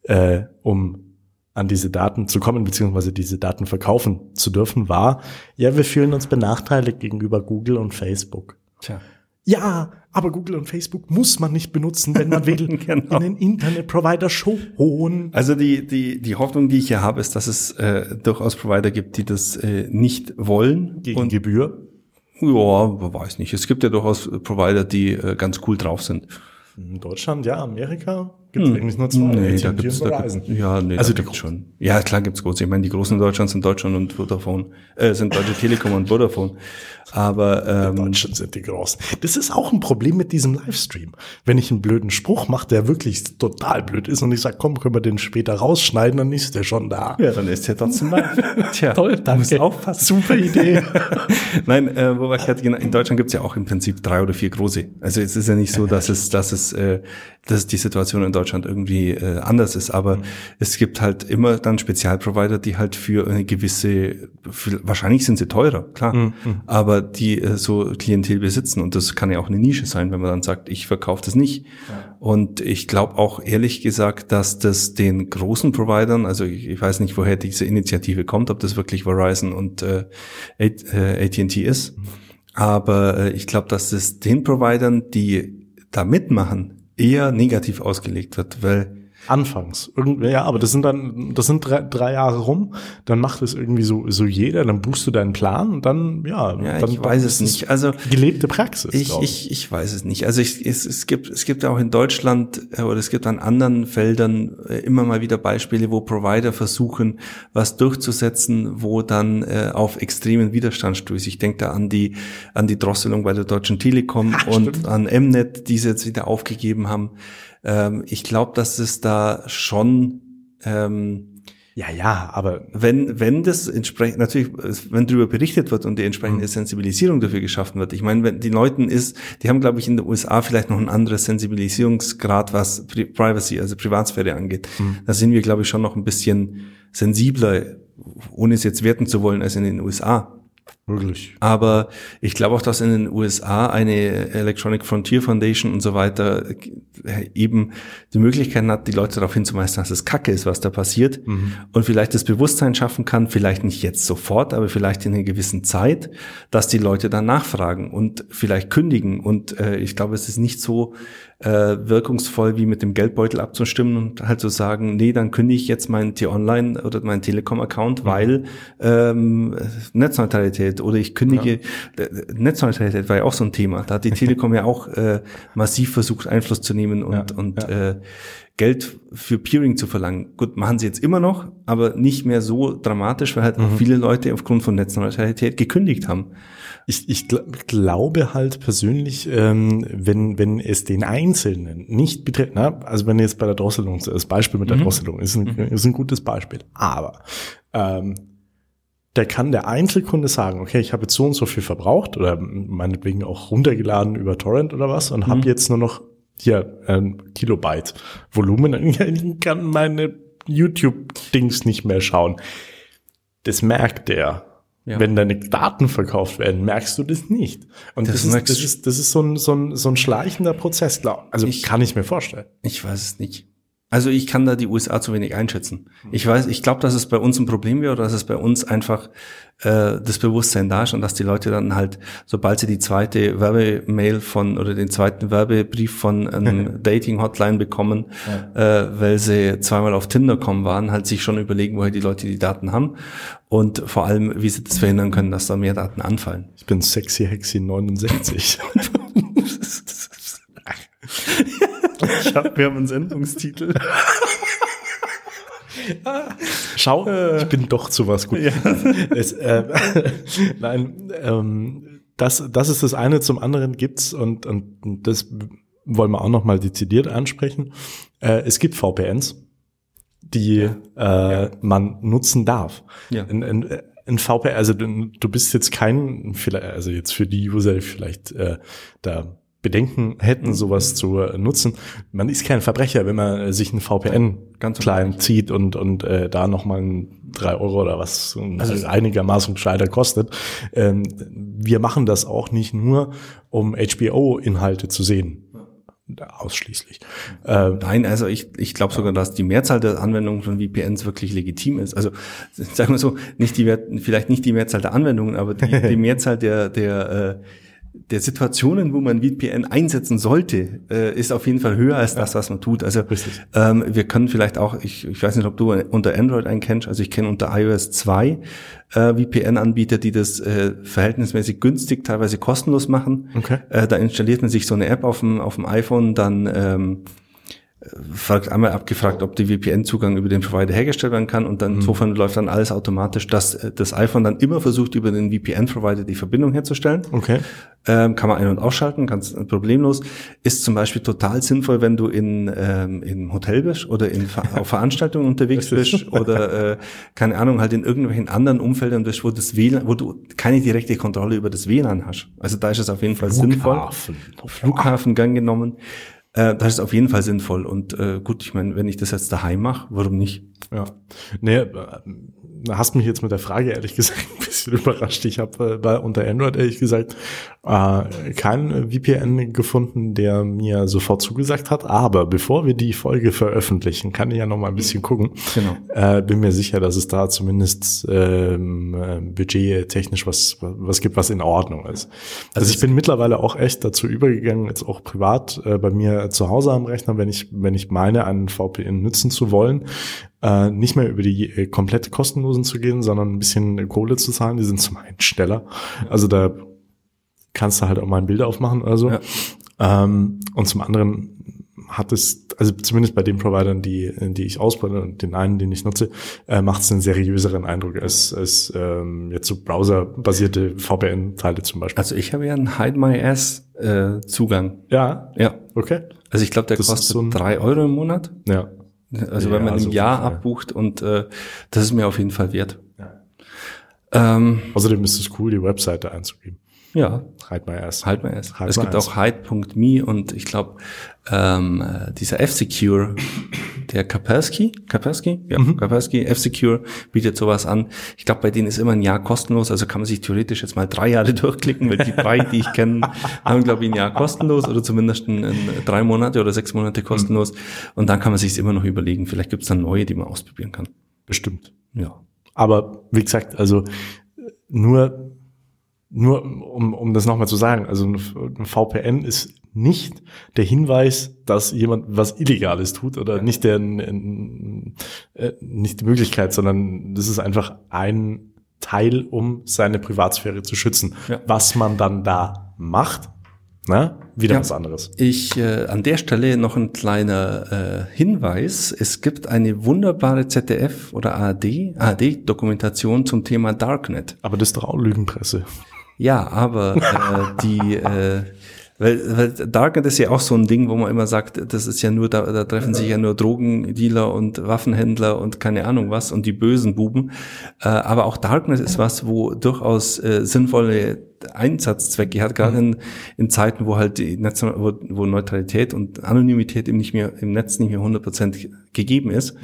äh, um an diese Daten zu kommen, beziehungsweise diese Daten verkaufen zu dürfen, war, ja, wir fühlen uns benachteiligt gegenüber Google und Facebook. Tja. Ja, aber Google und Facebook muss man nicht benutzen, wenn man will [LAUGHS] genau. einen Internetprovider schon. Also die, die, die Hoffnung, die ich hier habe, ist, dass es äh, durchaus Provider gibt, die das äh, nicht wollen. Gegen und Gebühr? Ja, weiß nicht. Es gibt ja durchaus Provider, die äh, ganz cool drauf sind. In Deutschland, ja, Amerika gibt es hm. eigentlich nur zwei. Nee, da gibt's, da gibt, ja, nee, also da gibt's schon. Ja, klar gibt's große. Ich meine, die großen in Deutschland sind Deutschland und Vodafone, äh, sind Deutsche Telekom und Vodafone. Aber [LAUGHS] ähm, in Deutschland sind die großen. Das ist auch ein Problem mit diesem Livestream. Wenn ich einen blöden Spruch mache, der wirklich total blöd ist und ich sage, komm, können wir den später rausschneiden, dann ist der schon da. Ja, dann ist der trotzdem live. [LAUGHS] Tja, toll, danke. Aufpassen. Super [LAUGHS] Idee. Nein, äh, wo war ich hatte, in Deutschland gibt's ja auch im Prinzip drei oder vier große. Also es ist ja nicht so, dass es, dass es, äh, dass die Situation in Deutschland irgendwie äh, anders ist. Aber mhm. es gibt halt immer dann Spezialprovider, die halt für eine gewisse, für, wahrscheinlich sind sie teurer, klar, mhm. mhm. aber die äh, so Klientel besitzen. Und das kann ja auch eine Nische sein, wenn man dann sagt, ich verkaufe das nicht. Ja. Und ich glaube auch ehrlich gesagt, dass das den großen Providern, also ich, ich, weiß nicht, woher diese Initiative kommt, ob das wirklich Verizon und äh, AT&T ist. Mhm. Aber äh, ich glaube, dass es den Providern, die da mitmachen, eher negativ ausgelegt wird, weil Anfangs. Irgendwie, ja, aber das sind dann, das sind drei, drei Jahre rum, dann macht es irgendwie so, so jeder, dann buchst du deinen Plan und dann, ja, ja dann ich weiß es nicht. Also gelebte Praxis. Ich, ich, ich weiß es nicht. Also ich, es, es gibt, es gibt auch in Deutschland äh, oder es gibt an anderen Feldern äh, immer mal wieder Beispiele, wo Provider versuchen, was durchzusetzen, wo dann äh, auf extremen Widerstand stößt. Ich denke da an die, an die Drosselung bei der Deutschen Telekom Ach, und stimmt. an Mnet, die sie jetzt wieder aufgegeben haben. Ähm, ich glaube, dass es da schon ähm, ja, ja, aber wenn wenn das entsprechend natürlich, wenn darüber berichtet wird und die entsprechende mhm. Sensibilisierung dafür geschaffen wird. Ich meine, wenn die Leuten ist, die haben, glaube ich, in den USA vielleicht noch ein anderes Sensibilisierungsgrad, was Pri Privacy, also Privatsphäre angeht. Mhm. Da sind wir, glaube ich, schon noch ein bisschen sensibler, ohne es jetzt werten zu wollen, als in den USA. Möglich. Aber ich glaube auch, dass in den USA eine Electronic Frontier Foundation und so weiter äh, eben die Möglichkeiten hat, die Leute darauf hinzuweisen, dass es Kacke ist, was da passiert mhm. und vielleicht das Bewusstsein schaffen kann, vielleicht nicht jetzt sofort, aber vielleicht in einer gewissen Zeit, dass die Leute dann nachfragen und vielleicht kündigen. Und äh, ich glaube, es ist nicht so äh, wirkungsvoll wie mit dem Geldbeutel abzustimmen und halt zu so sagen, nee, dann kündige ich jetzt meinen T-Online oder meinen Telekom-Account, mhm. weil ähm, Netzneutralität oder ich kündige ja. Äh, Netzneutralität war ja auch so ein Thema. Da hat die Telekom ja auch äh, massiv versucht, Einfluss zu nehmen und, ja. und ja. Äh, Geld für Peering zu verlangen. Gut, machen sie jetzt immer noch, aber nicht mehr so dramatisch, weil halt mhm. viele Leute aufgrund von Netzneutralität gekündigt haben. Ich, ich glaube halt persönlich, ähm, wenn, wenn es den Einzelnen nicht betrifft, na, also wenn jetzt bei der Drosselung, das Beispiel mit der mhm. Drosselung ist ein, mhm. ist ein gutes Beispiel, aber ähm, der kann der Einzelkunde sagen, okay, ich habe jetzt so und so viel verbraucht oder meinetwegen auch runtergeladen über Torrent oder was und mhm. habe jetzt nur noch hier ein Kilobyte Volumen, ich kann meine YouTube-Dings nicht mehr schauen. Das merkt der ja. Wenn deine Daten verkauft werden, merkst du das nicht. Und das, das, ist, das, ist, das ist so ein, so ein, so ein schleichender Prozess. Also ich, kann ich mir vorstellen. Ich weiß es nicht. Also ich kann da die USA zu wenig einschätzen. Ich weiß, ich glaube, dass es bei uns ein Problem wäre oder dass es bei uns einfach äh, das Bewusstsein da ist und dass die Leute dann halt, sobald sie die zweite Werbemail von oder den zweiten Werbebrief von einem [LAUGHS] Dating-Hotline bekommen, ja. äh, weil sie zweimal auf Tinder kommen waren, halt sich schon überlegen, woher die Leute die Daten haben und vor allem, wie sie das verhindern können, dass da mehr Daten anfallen. Ich bin sexy Hexy 69. [LAUGHS] [LAUGHS] [LAUGHS] Ich hab, wir haben einen Sendungstitel. [LAUGHS] Schau, ich bin doch zu was gut. Ja. [LAUGHS] Es, äh, nein, ähm, das, das ist das eine. Zum anderen gibt's und, und das wollen wir auch noch mal dezidiert ansprechen. Äh, es gibt VPNs, die ja. Äh, ja. man nutzen darf. Ja. In, in, ein VPN, also du bist jetzt kein, also jetzt für die User, vielleicht äh, da Bedenken hätten, sowas zu äh, nutzen. Man ist kein Verbrecher, wenn man sich einen VPN-Client zieht und, und äh, da nochmal drei Euro oder was also einigermaßen gescheiter kostet. Ähm, wir machen das auch nicht nur, um HBO-Inhalte zu sehen ausschließlich. Äh, Nein, also ich, ich glaube sogar, dass die Mehrzahl der Anwendungen von VPNs wirklich legitim ist. Also sagen wir so, nicht die vielleicht nicht die Mehrzahl der Anwendungen, aber die, [LAUGHS] die Mehrzahl der der äh, der Situationen, wo man VPN einsetzen sollte, äh, ist auf jeden Fall höher als das, was man tut. Also ähm, wir können vielleicht auch, ich, ich weiß nicht, ob du unter Android einen kennst, also ich kenne unter iOS 2 äh, VPN-Anbieter, die das äh, verhältnismäßig günstig, teilweise kostenlos machen. Okay. Äh, da installiert man sich so eine App auf dem, auf dem iPhone, dann ähm, fragt einmal abgefragt, ob der VPN-Zugang über den Provider hergestellt werden kann und dann mhm. insofern läuft dann alles automatisch, dass äh, das iPhone dann immer versucht, über den VPN-Provider die Verbindung herzustellen. Okay. Ähm, kann man ein- und ausschalten, ganz problemlos. Ist zum Beispiel total sinnvoll, wenn du in ähm, im Hotel bist oder in [LAUGHS] auf Veranstaltungen unterwegs bist oder äh, keine Ahnung halt in irgendwelchen anderen Umfeldern bist, wo das WLAN, wo du keine direkte Kontrolle über das WLAN hast. Also da ist es auf jeden Fall Flughafen. sinnvoll. Flughafen gang genommen. Äh, das ist auf jeden Fall sinnvoll. Und äh, gut, ich meine, wenn ich das jetzt daheim mache, warum nicht? Ja. Nee, äh, hast mich jetzt mit der Frage ehrlich [LAUGHS] gesagt ein bisschen überrascht. Ich habe äh, bei unter Android ehrlich gesagt äh, keinen VPN gefunden, der mir sofort zugesagt hat. Aber bevor wir die Folge veröffentlichen, kann ich ja noch mal ein bisschen gucken. Genau. Äh, bin mir sicher, dass es da zumindest ähm, äh, budgettechnisch was was gibt, was in Ordnung ist. Also, also ich bin mittlerweile auch echt dazu übergegangen, jetzt auch privat äh, bei mir zu Hause am Rechner, wenn ich wenn ich meine, einen VPN nutzen zu wollen, äh, nicht mehr über die äh, komplett kostenlosen zu gehen, sondern ein bisschen Kohle zu zahlen. Die sind zum einen schneller. Also da kannst du halt auch mal ein Bild aufmachen oder so. Ja. Ähm, und zum anderen hat es, also zumindest bei den Providern, die, die ich ausbaue und den einen, den ich nutze, äh, macht es einen seriöseren Eindruck als, als ähm, jetzt so browserbasierte VPN-Teile zum Beispiel. Also ich habe ja einen Hide My Ass äh, Zugang. Ja. Ja. Okay. Also ich glaube, der das kostet so drei Euro im Monat. Ja. Also ja, wenn man im Jahr abbucht und äh, das ist mir auf jeden Fall wert. Ja. Ähm, Außerdem ist es cool, die Webseite einzugeben. Ja. Halt mal erst. Halt mal erst. Halt es mal gibt erst. auch hide.me und ich glaube, ähm, äh, dieser F-Secure, der Kaspersky, Kaspersky? Ja, Mhm. Kaspersky, F-Secure bietet sowas an. Ich glaube, bei denen ist immer ein Jahr kostenlos, also kann man sich theoretisch jetzt mal drei Jahre [LAUGHS] durchklicken, weil die drei, die ich kenne, haben, glaube ich, ein Jahr kostenlos oder zumindest ein, ein drei Monate oder sechs Monate kostenlos. Und dann kann man sich immer noch überlegen, vielleicht gibt es dann neue, die man ausprobieren kann. Bestimmt. Ja. Aber wie gesagt, also nur, nur um, um das nochmal zu sagen, also ein VPN ist nicht der Hinweis, dass jemand was Illegales tut oder nicht der äh, nicht die Möglichkeit, sondern das ist einfach ein Teil, um seine Privatsphäre zu schützen. Ja. Was man dann da macht, na, wieder Ja. was anderes. Ich äh, an der Stelle noch ein kleiner äh, Hinweis. Es gibt eine wunderbare ZDF oder ARD, ARD-Dokumentation zum Thema Darknet. Aber das ist doch auch Lügenpresse. Ja, aber äh, [LAUGHS] die äh, weil, weil Darknet ist ja auch so ein Ding, wo man immer sagt, das ist ja nur, da, da treffen sich ja nur Drogendealer und Waffenhändler und keine Ahnung was und die bösen Buben. Äh, aber auch Darknet ist was, wo durchaus äh, sinnvolle Einsatzzwecke hat, gerade in, in Zeiten, wo halt die Nation, wo, wo Neutralität und Anonymität eben nicht mehr im Netz nicht mehr 100% gegeben ist.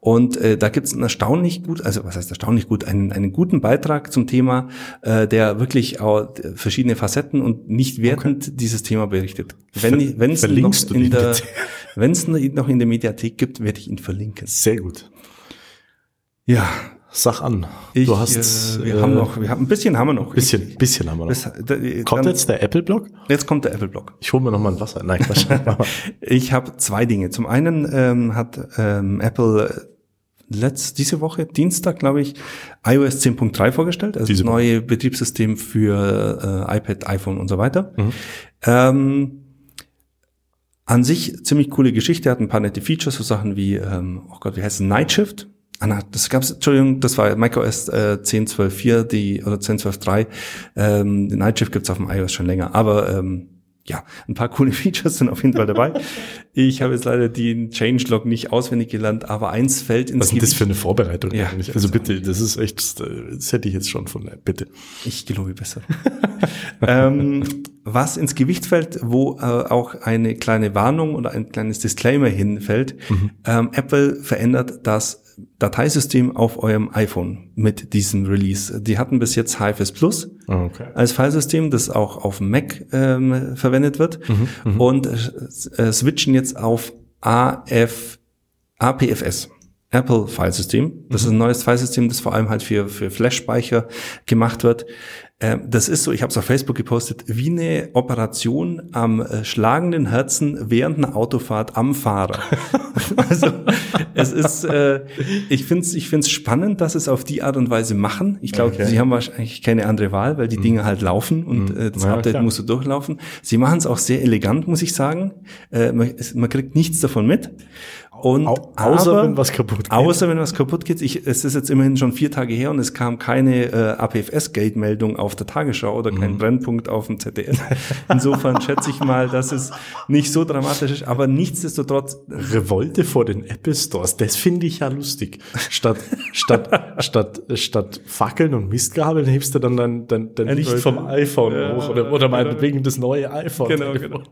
Und äh, da gibt es einen erstaunlich gut, also was heißt erstaunlich gut, einen, einen guten Beitrag zum Thema, äh, der wirklich auch verschiedene Facetten und nicht wertend dieses Thema berichtet. Wenn wenn es noch in der [LAUGHS] wenn es noch in der Mediathek gibt, werde ich ihn verlinken. Sehr gut. Ja, Sag an. ich, du hast, äh, wir äh, haben noch, wir haben ein bisschen haben wir noch. bisschen, bisschen haben wir noch. Das, da, Kommt dann, jetzt der Apple-Blog? jetzt kommt der Apple-Block. Ich hole mir noch mal ein Wasser. Nein, Quatsch. [LAUGHS] Ich habe zwei Dinge. Zum einen ähm, hat ähm, Apple äh, letzt, diese Woche, Dienstag, glaube ich, iOS 10.3 vorgestellt, also Diese das Woche. neue Betriebssystem für äh, iPad, iPhone und so weiter. Mhm. Ähm, an sich ziemlich coole Geschichte, hat ein paar nette Features, so Sachen wie, ähm, oh Gott, wie heißt es, Night Shift? Ah, na, das gab's, Entschuldigung, das war macOS äh, 10.12.4, die, oder 10.12.3. Ähm, die Night Shift gibt's auf dem iOS schon länger, aber ähm, ja, ein paar [LAUGHS] coole Features sind auf jeden Fall dabei. Ich habe jetzt leider den Changelog nicht auswendig gelernt, aber eins fällt ins Was ist denn das für eine Vorbereitung Ja, eigentlich? Also bitte, das ist echt, das hätte ich jetzt schon von, bitte. Ich gelobe besser. [LAUGHS] ähm, was ins Gewicht fällt, wo äh, auch eine kleine Warnung oder ein kleines Disclaimer hinfällt. Ähm, Apple verändert das Dateisystem auf eurem iPhone mit diesem Release. Die hatten bis jetzt HFS Plus Okay. als Filesystem, das auch auf Mac ähm, verwendet wird und äh, äh, switchen jetzt auf AF, APFS. Apple Filesystem. Das ist ein neues Filesystem, das vor allem halt für, für Flash-Speicher gemacht wird. Ähm, das ist so, ich habe es auf Facebook gepostet, wie eine Operation am äh, schlagenden Herzen während einer Autofahrt am Fahrer. [LAUGHS] also es ist, äh, ich finde es ich find's spannend, dass es auf die Art und Weise machen. Ich glaube, Okay. sie haben wahrscheinlich keine andere Wahl, weil die Dinge halt laufen und äh, das Ja, Update klar. musst du durchlaufen. Sie machen es auch sehr elegant, muss ich sagen. Äh, man, es, man kriegt nichts davon mit. Und Au- außer aber- wenn was kaputt geht. Außer wenn was kaputt geht. Ich, es ist jetzt immerhin schon vier Tage her und es kam keine äh, APFS-Geldmeldung auf der Tagesschau oder Mhm. kein Brennpunkt auf dem ZDF. [LAUGHS] Insofern schätze ich mal, dass es nicht so dramatisch ist, aber nichtsdestotrotz Revolte vor den Apple Stores, das finde ich ja lustig. Statt, statt, [LAUGHS] statt, statt Fackeln und Mistgabeln hebst du dann dein, dein, dein Licht Revolte. vom iPhone Ja, hoch oder, oder genau. meinetwegen das neue iPhone. Genau, genau. [LAUGHS]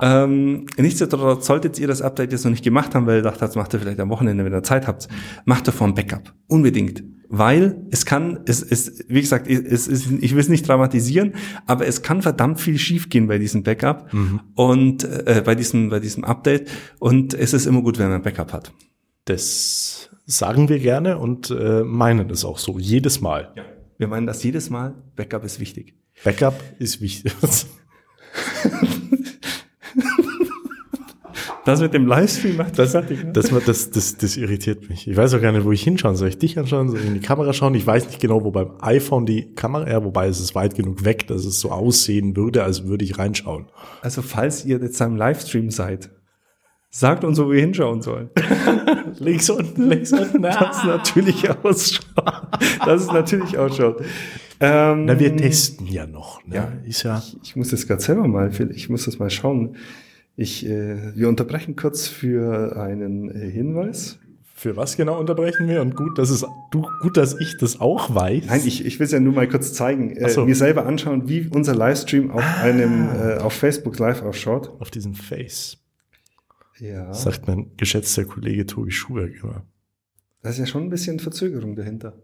Ähm, nichtsdestotrotz solltet ihr das Update jetzt noch nicht gemacht haben, weil ihr dacht, das macht ihr vielleicht am Wochenende, wenn ihr Zeit habt, macht davor ein Backup. Unbedingt. Weil es kann, es ist, wie gesagt, es ist, ich will es nicht dramatisieren, aber es kann verdammt viel schiefgehen bei diesem Backup und äh, bei diesem, bei diesem Update. Und es ist immer gut, wenn man ein Backup hat. Das sagen wir gerne und äh, meinen es auch so, jedes Mal. Wir meinen das jedes Mal. Backup ist wichtig. Backup ist wichtig. [LAUGHS] Das mit dem Livestream macht Das, fertig, ne? das, das, das, das irritiert mich. Ich weiß auch gar nicht, wo ich hinschauen soll. ich dich anschauen? Soll ich in die Kamera schauen? Ich weiß nicht genau, wo beim iPhone die Kamera, ja, wobei es ist weit genug weg, dass es so aussehen würde, als würde ich reinschauen. Also falls ihr jetzt am Livestream seid, sagt uns, wo wir hinschauen sollen. [LAUGHS] Links unten, links unten. Das natürlich ausschaut. Das ist natürlich ausschaut. Ähm, Na, wir testen ja noch. Ne? Ja. Ist ja. ich muss das gerade selber mal, ich muss das mal schauen. Ich, äh, wir unterbrechen kurz für einen äh, Hinweis. Für was genau unterbrechen wir? Und gut, dass es du, gut, dass ich das auch weiß. Nein, ich, ich will es ja nur mal kurz zeigen, äh, so. mir selber anschauen, wie unser Livestream auf einem äh, auf Facebook live ausschaut. Auf diesem Face. Ja. Sagt mein geschätzter Kollege Tobi Schuberg immer. Da ist ja schon ein bisschen Verzögerung dahinter.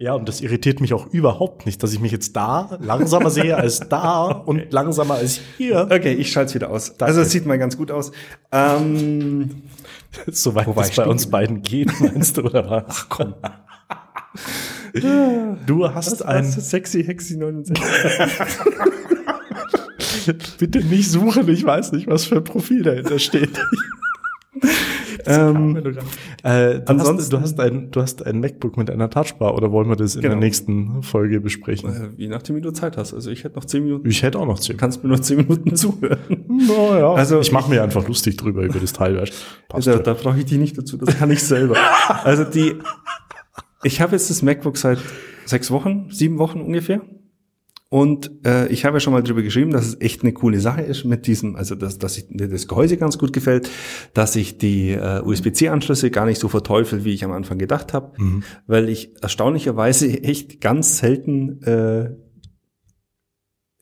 Ja, und das irritiert mich auch überhaupt nicht, dass ich mich jetzt da langsamer sehe als [LAUGHS] da und langsamer als hier. Okay, ich schalte es wieder aus. Also es sieht mal ganz gut aus. Ähm, [LAUGHS] Soweit es bei uns beiden geht, [LAUGHS] meinst du, oder was? Ach komm. Du hast ein, sexy Hexi 69. bitte nicht suchen, ich weiß nicht, was für ein Profil dahinter steht. [LAUGHS] ähm, Äh, du, hast, Ansonsten- du, hast ein, du hast ein MacBook mit einer Touchbar oder wollen wir das in Genau. der nächsten Folge besprechen? äh, je nachdem, wie du Zeit hast. Also ich hätte noch zehn Minuten. Ich hätte auch noch zehn. Du kannst mir noch zehn Minuten [LAUGHS] zuhören. Naja, Also ich mache mir einfach lustig drüber über das Teil. [LAUGHS] ja. da brauche ich dich nicht dazu, das kann ich selber. Also die, ich habe jetzt das MacBook seit sechs Wochen, sieben Wochen ungefähr. Und äh, ich habe ja schon mal drüber geschrieben, dass es echt eine coole Sache ist mit diesem, also dass, dass ich, mir das Gehäuse ganz gut gefällt, dass ich die äh, USB-C-Anschlüsse gar nicht so verteufel, wie ich am Anfang gedacht habe, weil ich erstaunlicherweise echt ganz selten äh,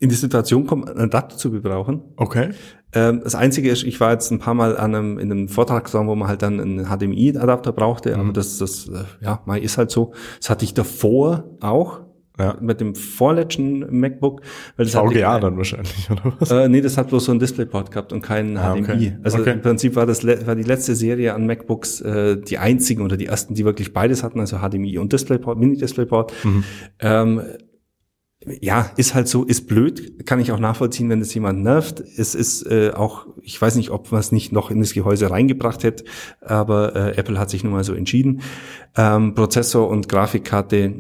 in die Situation komme, einen Adapter zu gebrauchen. Okay. Ähm, das Einzige ist, ich war jetzt ein paar Mal an einem, in einem Vortragsraum, wo man halt dann einen HDMI-Adapter brauchte, aber das, das, äh, ja, mal ist halt so. Das hatte ich davor auch. Ja. Mit dem vorletzten MacBook. Weil das VGA kein- dann wahrscheinlich, oder was? Äh, nee, das hat bloß so ein Displayport gehabt und keinen Ah, HDMI. okay. Also Okay. im Prinzip war das war die letzte Serie an MacBooks äh, die einzigen oder die ersten, die wirklich beides hatten, also HDMI und Displayport, Mini-Displayport. Mhm. Ähm, ja, ist halt so, ist blöd, kann ich auch nachvollziehen, wenn es jemand nervt. Es ist äh, auch, ich weiß nicht, ob man es nicht noch in das Gehäuse reingebracht hätte, aber äh, Apple hat sich nun mal so entschieden. Ähm, Prozessor und Grafikkarte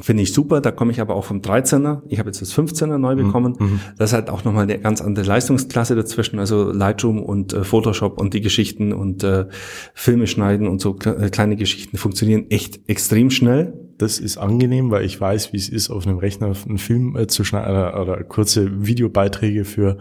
finde ich super, da komme ich aber auch vom 13er. Ich habe jetzt das 15er neu bekommen. Das ist halt auch nochmal eine ganz andere Leistungsklasse dazwischen, also Lightroom und äh, Photoshop und die Geschichten und äh, Filme schneiden und so äh, kleine Geschichten funktionieren echt extrem schnell. Das ist angenehm, weil ich weiß, wie es ist, auf einem Rechner einen Film äh, zu schneiden oder, kurze Videobeiträge für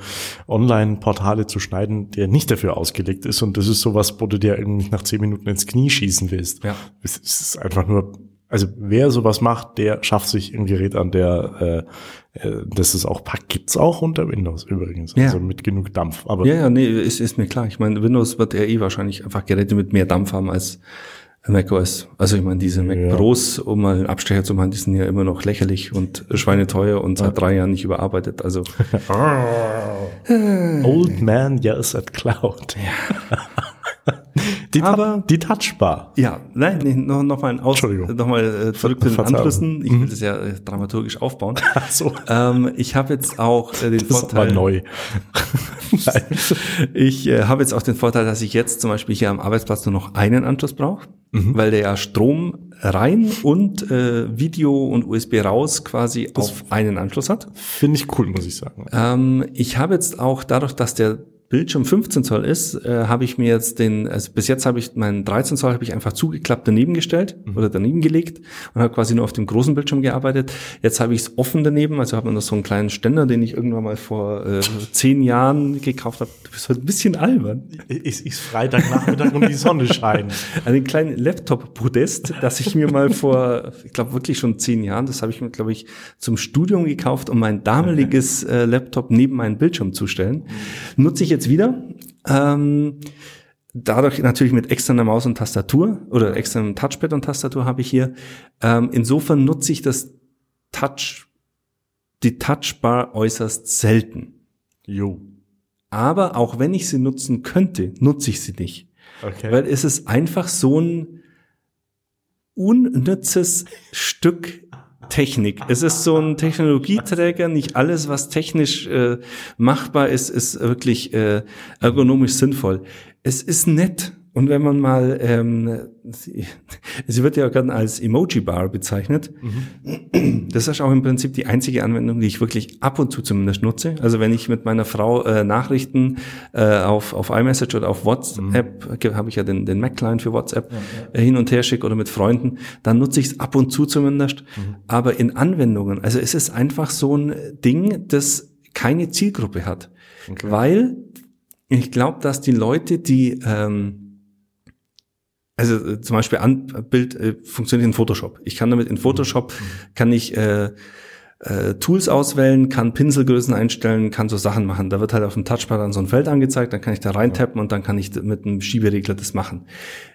Online-Portale zu schneiden, der nicht dafür ausgelegt ist. Und das ist sowas, wo du dir irgendwie nach zehn Minuten ins Knie schießen willst. Ja. Es ist einfach nur, also wer sowas macht, der schafft sich ein Gerät an, der äh, äh, das es auch packt. Gibt's auch unter Windows übrigens, Ja. also mit genug Dampf. Aber Ja, ja, nee, ist, ist mir klar. Ich meine, Windows wird ja eh wahrscheinlich einfach Geräte mit mehr Dampf haben als macOS. Also ich meine, diese Mac Ja. Pros, um mal einen Abstecher zu machen, die sind ja immer noch lächerlich und schweineteuer und seit drei Jahren nicht überarbeitet. Also [LAUGHS] Old Man yells at Cloud. [LAUGHS] die, Aber- die Touchbar. ja, nein, nee, noch, noch mal ein Aus, noch mal äh, zurück zu den. Anschlüssen. Ich will das ja äh, dramaturgisch aufbauen. [LAUGHS] Ach so. ähm, ich habe jetzt auch äh, den Das ist Vorteil. aber neu. [LAUGHS] Nein. Ich äh, habe jetzt auch den Vorteil, dass ich jetzt zum Beispiel hier am Arbeitsplatz nur noch einen Anschluss brauche, weil der ja Strom rein und äh, Video und USB raus quasi auf einen Anschluss hat. Finde ich cool, muss ich sagen. Ähm, ich habe jetzt auch dadurch, dass der Bildschirm 15 Zoll ist, äh, habe ich mir jetzt den, also bis jetzt habe ich meinen 13 Zoll habe ich einfach zugeklappt daneben gestellt oder daneben gelegt und habe quasi nur auf dem großen Bildschirm gearbeitet. Jetzt habe ich es offen daneben, also habe mir noch so einen kleinen Ständer, den ich irgendwann mal vor äh, zehn Jahren gekauft habe. Du bist heute ein bisschen albern. Es ist Freitagnachmittag und die Sonne scheint. [LAUGHS] Einen kleinen Laptop-Podest, das ich mir mal vor, ich glaube wirklich schon zehn Jahren, das habe ich mir, glaube ich, zum Studium gekauft, um mein damaliges äh, Laptop neben meinen Bildschirm zu stellen. Nutze ich jetzt wieder. Ähm, dadurch natürlich mit externer Maus und Tastatur oder externem Touchpad und Tastatur habe ich hier. Ähm, insofern nutze ich das Touch, die Touchbar äußerst selten. Jo. Aber auch wenn ich sie nutzen könnte, nutze ich sie nicht. Okay. Weil es ist einfach so ein unnützes Stück Technik. Es ist so ein Technologieträger. Nicht alles, was technisch äh, machbar ist, ist wirklich äh, ergonomisch sinnvoll. Es ist nett. Und wenn man mal, ähm, sie, sie wird ja gerne als Emoji-Bar bezeichnet. Das ist auch im Prinzip die einzige Anwendung, die ich wirklich ab und zu zumindest nutze. Also wenn ich mit meiner Frau äh, Nachrichten äh, auf, auf iMessage oder auf WhatsApp, ge- habe ich ja den, den Mac-Client für WhatsApp, äh, hin und her schicke oder mit Freunden, dann nutze ich es ab und zu zumindest. Aber in Anwendungen, also es ist einfach so ein Ding, das keine Zielgruppe hat. Weil ich glaube, dass die Leute, die ähm, also äh, zum Beispiel an, Bild äh, funktioniert in Photoshop. Ich kann damit in Photoshop, mhm. kann ich äh, äh, Tools auswählen, kann Pinselgrößen einstellen, kann so Sachen machen. Da wird halt auf dem Touchpad dann so ein Feld angezeigt, dann kann ich da reintappen und dann kann ich mit einem Schieberegler das machen.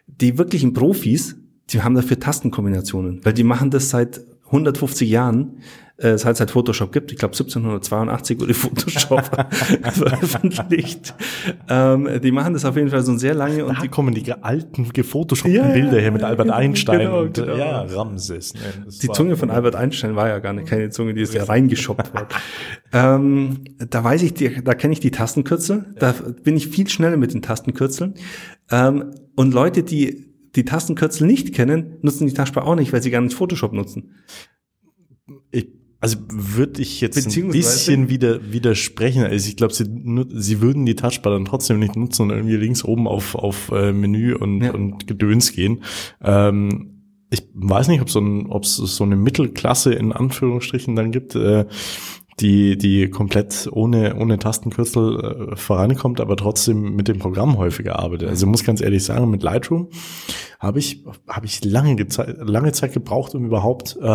Die wirklichen Profis, die haben dafür Tastenkombinationen, weil die machen das seit 150 Jahren äh, es halt seit Photoshop gibt. Ich glaube 1782 wurde Photoshop [LAUGHS] veröffentlicht. Ähm, die machen das auf jeden Fall so sehr lange. Und da die kommen die alten gefotoshoppten ja, Bilder her mit Albert genau, Einstein genau, und genau. ja, Ramses. Ne, die Zunge von Albert Einstein war ja gar nicht keine Zunge, die ist ja reingeschoppt worden. ähm, da weiß ich, die, da kenne ich die Tastenkürzel. Da bin ich viel schneller mit den Tastenkürzeln. Ähm, und Leute, die die Tastenkürzel nicht kennen, nutzen die Taskbar auch nicht, weil sie gar nicht Photoshop nutzen. Ich also würde ich jetzt ein bisschen wieder widersprechen. Also ich glaube, sie, sie würden die Touchbar dann trotzdem nicht nutzen und irgendwie links oben auf, auf äh, Menü und, ja. und Gedöns gehen. Ähm, ich weiß nicht, ob so ein, es so eine Mittelklasse in Anführungsstrichen dann gibt, äh, die, die komplett ohne, ohne Tastenkürzel äh, vorankommt, aber trotzdem mit dem Programm häufiger arbeitet. Also ich muss ganz ehrlich sagen, mit Lightroom habe ich, habe ich lange, lange Zeit gebraucht, um überhaupt äh,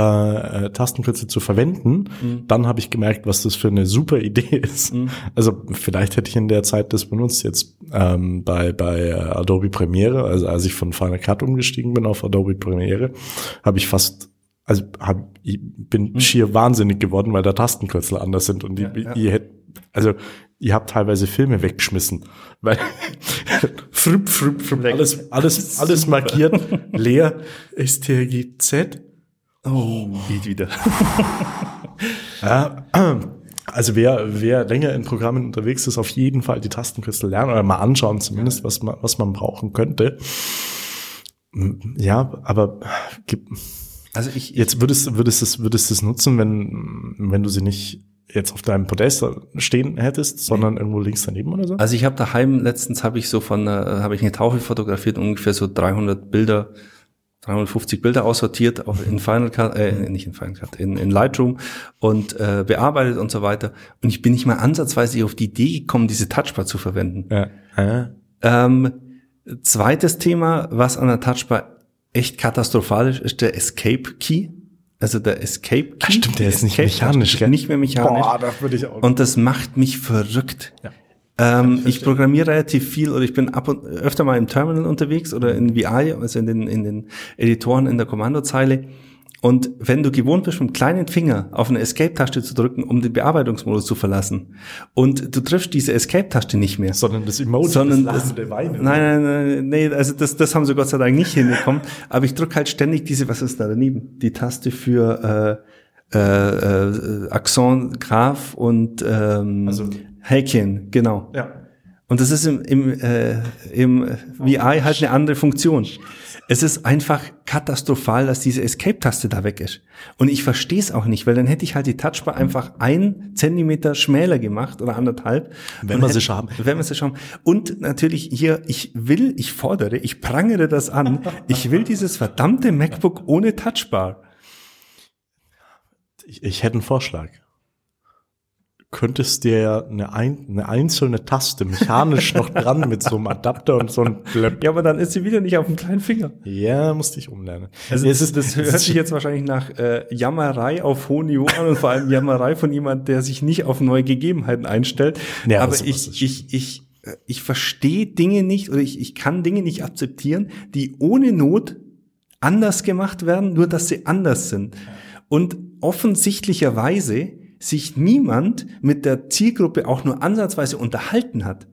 äh, Tastenkürzel zu verwenden. Mhm. Dann habe ich gemerkt, was das für eine super Idee ist. Mhm. Also vielleicht hätte ich in der Zeit das benutzt jetzt ähm, bei, bei äh, Adobe Premiere, also als ich von Final Cut umgestiegen bin auf Adobe Premiere, habe ich fast also hab, ich bin hm. schier wahnsinnig geworden, weil da Tastenkürzel anders sind und ja, ja. ihr hättet, also ihr habt teilweise Filme weggeschmissen, weil frup, frup, frup, alles, alles, [LAUGHS] alles markiert, [LAUGHS] leer, STRGZ. Oh, geht wieder. [LAUGHS] ja, [CLEARS THROAT] also wer, wer länger in Programmen unterwegs ist, auf jeden Fall die Tastenkürzel lernen oder mal anschauen zumindest, was man, was man brauchen könnte. Ja, aber gibt, also ich, jetzt würdest, würdest es, würdest es nutzen, wenn, wenn du sie nicht jetzt auf deinem Podest stehen hättest, sondern irgendwo links daneben oder so? Also ich habe daheim letztens habe ich so von habe ich eine Taufe fotografiert ungefähr so 300 Bilder 350 Bilder aussortiert, auch in Final Cut, äh, nicht in Final Cut, in, in Lightroom und äh, bearbeitet und so weiter. Und ich bin nicht mal ansatzweise auf die Idee gekommen, diese Touchbar zu verwenden. Ja. Ja. Ähm, zweites Thema, was an der Touchbar echt katastrophalisch ist der Escape Key. Also der Escape Key. Ach stimmt, der ist nicht mechanisch, gell? Nicht mehr mechanisch. Boah, das würde ich auch. Und das macht mich verrückt. Ja. Ähm, ich, ich programmiere relativ viel oder ich bin ab und öfter mal im Terminal unterwegs oder in VI, also in den, in den Editoren in der Kommandozeile. Und wenn du gewohnt bist, mit dem kleinen Finger auf eine Escape-Taste zu drücken, um den Bearbeitungsmodus zu verlassen, und du triffst diese Escape-Taste nicht mehr. Sondern das Emoji, sondern das, das Weine. Nein, nein, nein, nee, also das, das haben sie Gott sei Dank nicht hinbekommen. Aber ich drücke halt ständig diese, was ist da daneben? Die Taste für äh, äh, äh, Axon, Graph und ähm, also, Häkchen, genau. Ja. Und das ist im, im, äh, im VI halt eine andere Funktion. Es ist einfach katastrophal, dass diese Escape-Taste da weg ist. Und ich verstehe es auch nicht, weil dann hätte ich halt die Touchbar einfach ein Zentimeter schmäler gemacht oder anderthalb. Wenn wir sie schon haben. Wenn wir sie schon haben. Und natürlich hier, ich will, ich fordere, ich prangere das an. Ich will dieses verdammte MacBook ohne Touchbar. Ich, ich hätte einen Vorschlag könntest dir ja eine, ein, eine einzelne Taste mechanisch noch dran mit so einem Adapter und so einem Klöpp. Ja, aber dann ist sie wieder nicht auf dem kleinen Finger. Ja, musste ich umlernen. Also das, ist, das hört sich jetzt wahrscheinlich nach äh, Jammerei auf hohem Niveau an und vor allem Jammerei von jemand, der sich nicht auf neue Gegebenheiten einstellt. Ja, aber ich, ich, ich, äh, ich verstehe Dinge nicht oder ich, ich kann Dinge nicht akzeptieren, die ohne Not anders gemacht werden, nur dass sie anders sind. Und offensichtlicherweise sich niemand mit der Zielgruppe auch nur ansatzweise unterhalten hat.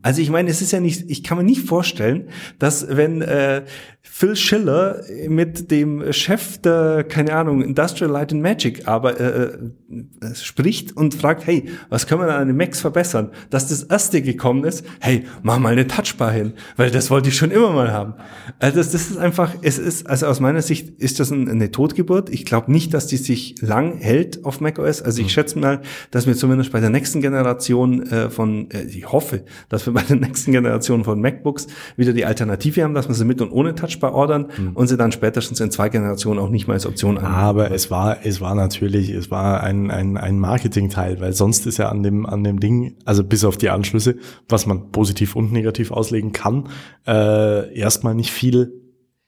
Also ich meine, es ist ja nicht, ich kann mir nicht vorstellen, dass wenn äh, Phil Schiller mit dem Chef der, keine Ahnung, Industrial Light and Magic aber äh, äh, spricht und fragt, hey, was können wir an den Macs verbessern? Dass das erste gekommen ist, hey, mach mal eine Touchbar hin, weil das wollte ich schon immer mal haben. Also das, das ist einfach, es ist, also aus meiner Sicht ist das eine Totgeburt. Ich glaube nicht, dass die sich lang hält auf macOS. Also ich mhm. schätze mal, dass wir zumindest bei der nächsten Generation äh, von, äh, ich hoffe, dass wir bei der nächsten Generation von MacBooks wieder die Alternative haben, dass man sie mit und ohne Touchbar ordern mhm. und sie dann spätestens in zwei Generationen auch nicht mal als Option an. Aber es war, es war natürlich, es war ein, ein, ein Marketingteil, weil sonst ist ja an dem, an dem Ding, also bis auf die Anschlüsse, was man positiv und negativ auslegen kann, äh, erstmal nicht viel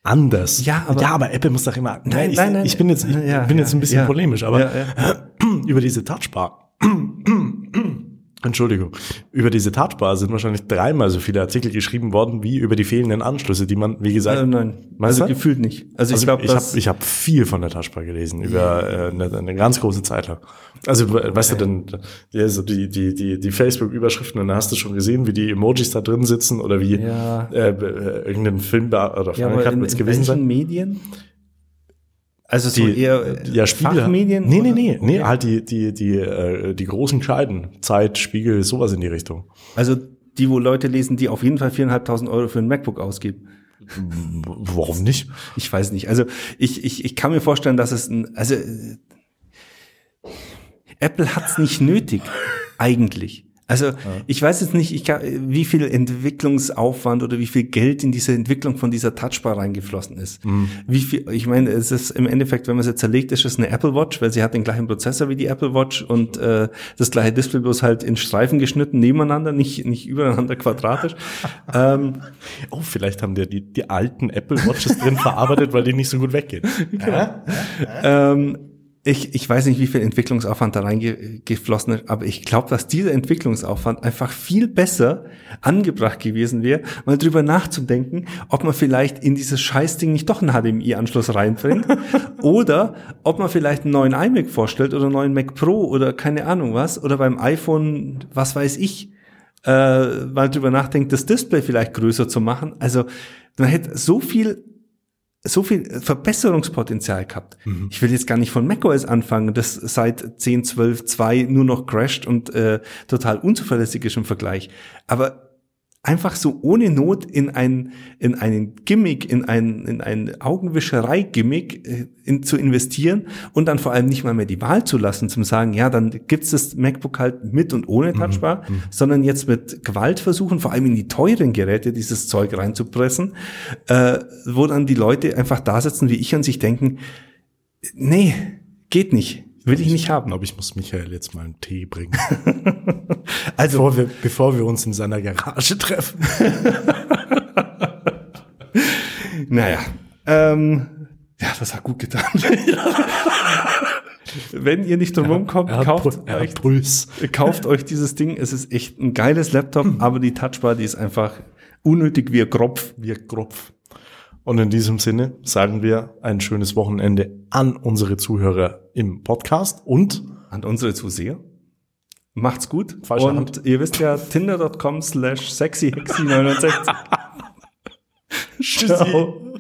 anders. Ja, aber- ja, aber Apple muss doch immer. Nein, ich, nein, nein. Ich bin jetzt, ich Ja, bin ja, jetzt ein bisschen polemisch, aber [CLEARS THROAT] über diese Touchbar. [CLEARS THROAT] Entschuldigung. Über diese Touchbar sind wahrscheinlich dreimal so viele Artikel geschrieben worden, wie über die fehlenden Anschlüsse, die man, wie gesagt, Äh, nein, also du? gefühlt nicht. Also, ich also glaube, ich habe ich hab viel von der Touchbar gelesen über äh, eine, eine ganz große Zeit lang. Also we- weißt du denn, ja, so die die die die Facebook-Überschriften, und da hast du schon gesehen, wie die Emojis da drin sitzen oder wie Ja. äh, äh, irgendein Film oder ja, Frank hat in, in gewesen welchen sein. Medien? Also so Die, eher äh, ja, Spiegel. Fachmedien? Nee, nee, nee, nee, Okay. halt die, die, die, äh, die großen Scheiden. Zeit, Spiegel, sowas in die Richtung. Also die, wo Leute lesen, die auf jeden Fall viereinhalbtausend Euro für ein MacBook ausgeben. Warum nicht? Ich weiß nicht. Also ich, ich, ich kann mir vorstellen, dass es ein, also äh, Apple hat's nicht nötig, eigentlich. Also ich weiß jetzt nicht, ich kann, wie viel Entwicklungsaufwand oder wie viel Geld in diese Entwicklung von dieser Touchbar reingeflossen ist. Wie viel, ich meine, es ist im Endeffekt, wenn man es jetzt zerlegt, ist es eine Apple Watch, weil sie hat den gleichen Prozessor wie die Apple Watch und äh, das gleiche Display bloß halt in Streifen geschnitten nebeneinander, nicht, nicht übereinander quadratisch. [LAUGHS] ähm, Oh, vielleicht haben die die, die alten Apple Watches drin verarbeitet, weil die nicht so gut weggehen. [LAUGHS] Ähm, ich, ich weiß nicht, wie viel Entwicklungsaufwand da reingeflossen ist, aber ich glaube, dass dieser Entwicklungsaufwand einfach viel besser angebracht gewesen wäre, mal drüber nachzudenken, ob man vielleicht in dieses Scheißding nicht doch einen HDMI-Anschluss reinbringt [LAUGHS] oder ob man vielleicht einen neuen iMac vorstellt oder einen neuen Mac Pro oder keine Ahnung was oder beim iPhone, was weiß ich, äh, mal drüber nachdenkt, das Display vielleicht größer zu machen. Also man hätte so viel so viel Verbesserungspotenzial gehabt. Ich will jetzt gar nicht von macOS anfangen, das seit 10, 12, 2 nur noch crasht und äh, total unzuverlässig ist im Vergleich. Aber einfach so ohne Not in ein in einen Gimmick, in ein in ein Augenwischerei-Gimmick äh, in, zu investieren und dann vor allem nicht mal mehr die Wahl zu lassen, zum sagen, ja, dann gibt's das MacBook halt mit und ohne Touchbar, sondern jetzt mit Gewalt versuchen, vor allem in die teuren Geräte dieses Zeug reinzupressen, äh, wo dann die Leute einfach da sitzen wie ich und sich denken, nee, geht nicht, will ich nicht Ich haben. glaube, ich muss Michael jetzt mal einen Tee bringen. [LAUGHS] Also Bevor wir, bevor wir uns in seiner Garage treffen. [LAUGHS] Naja, ähm, ja, das hat gut getan. [LAUGHS] Wenn ihr nicht drum rumkommt, hat kauft, euch, kauft euch dieses Ding. Es ist echt ein geiles Laptop, aber die Touchbar, die ist einfach unnötig wie ein Kropf. Wir Kropf. Und in diesem Sinne sagen wir ein schönes Wochenende an unsere Zuhörer im Podcast und An unsere Zuseher. Macht's gut. Falsche Und Hand. ihr wisst ja, tinder.com slash sexyhexy69. [LAUGHS] Ciao.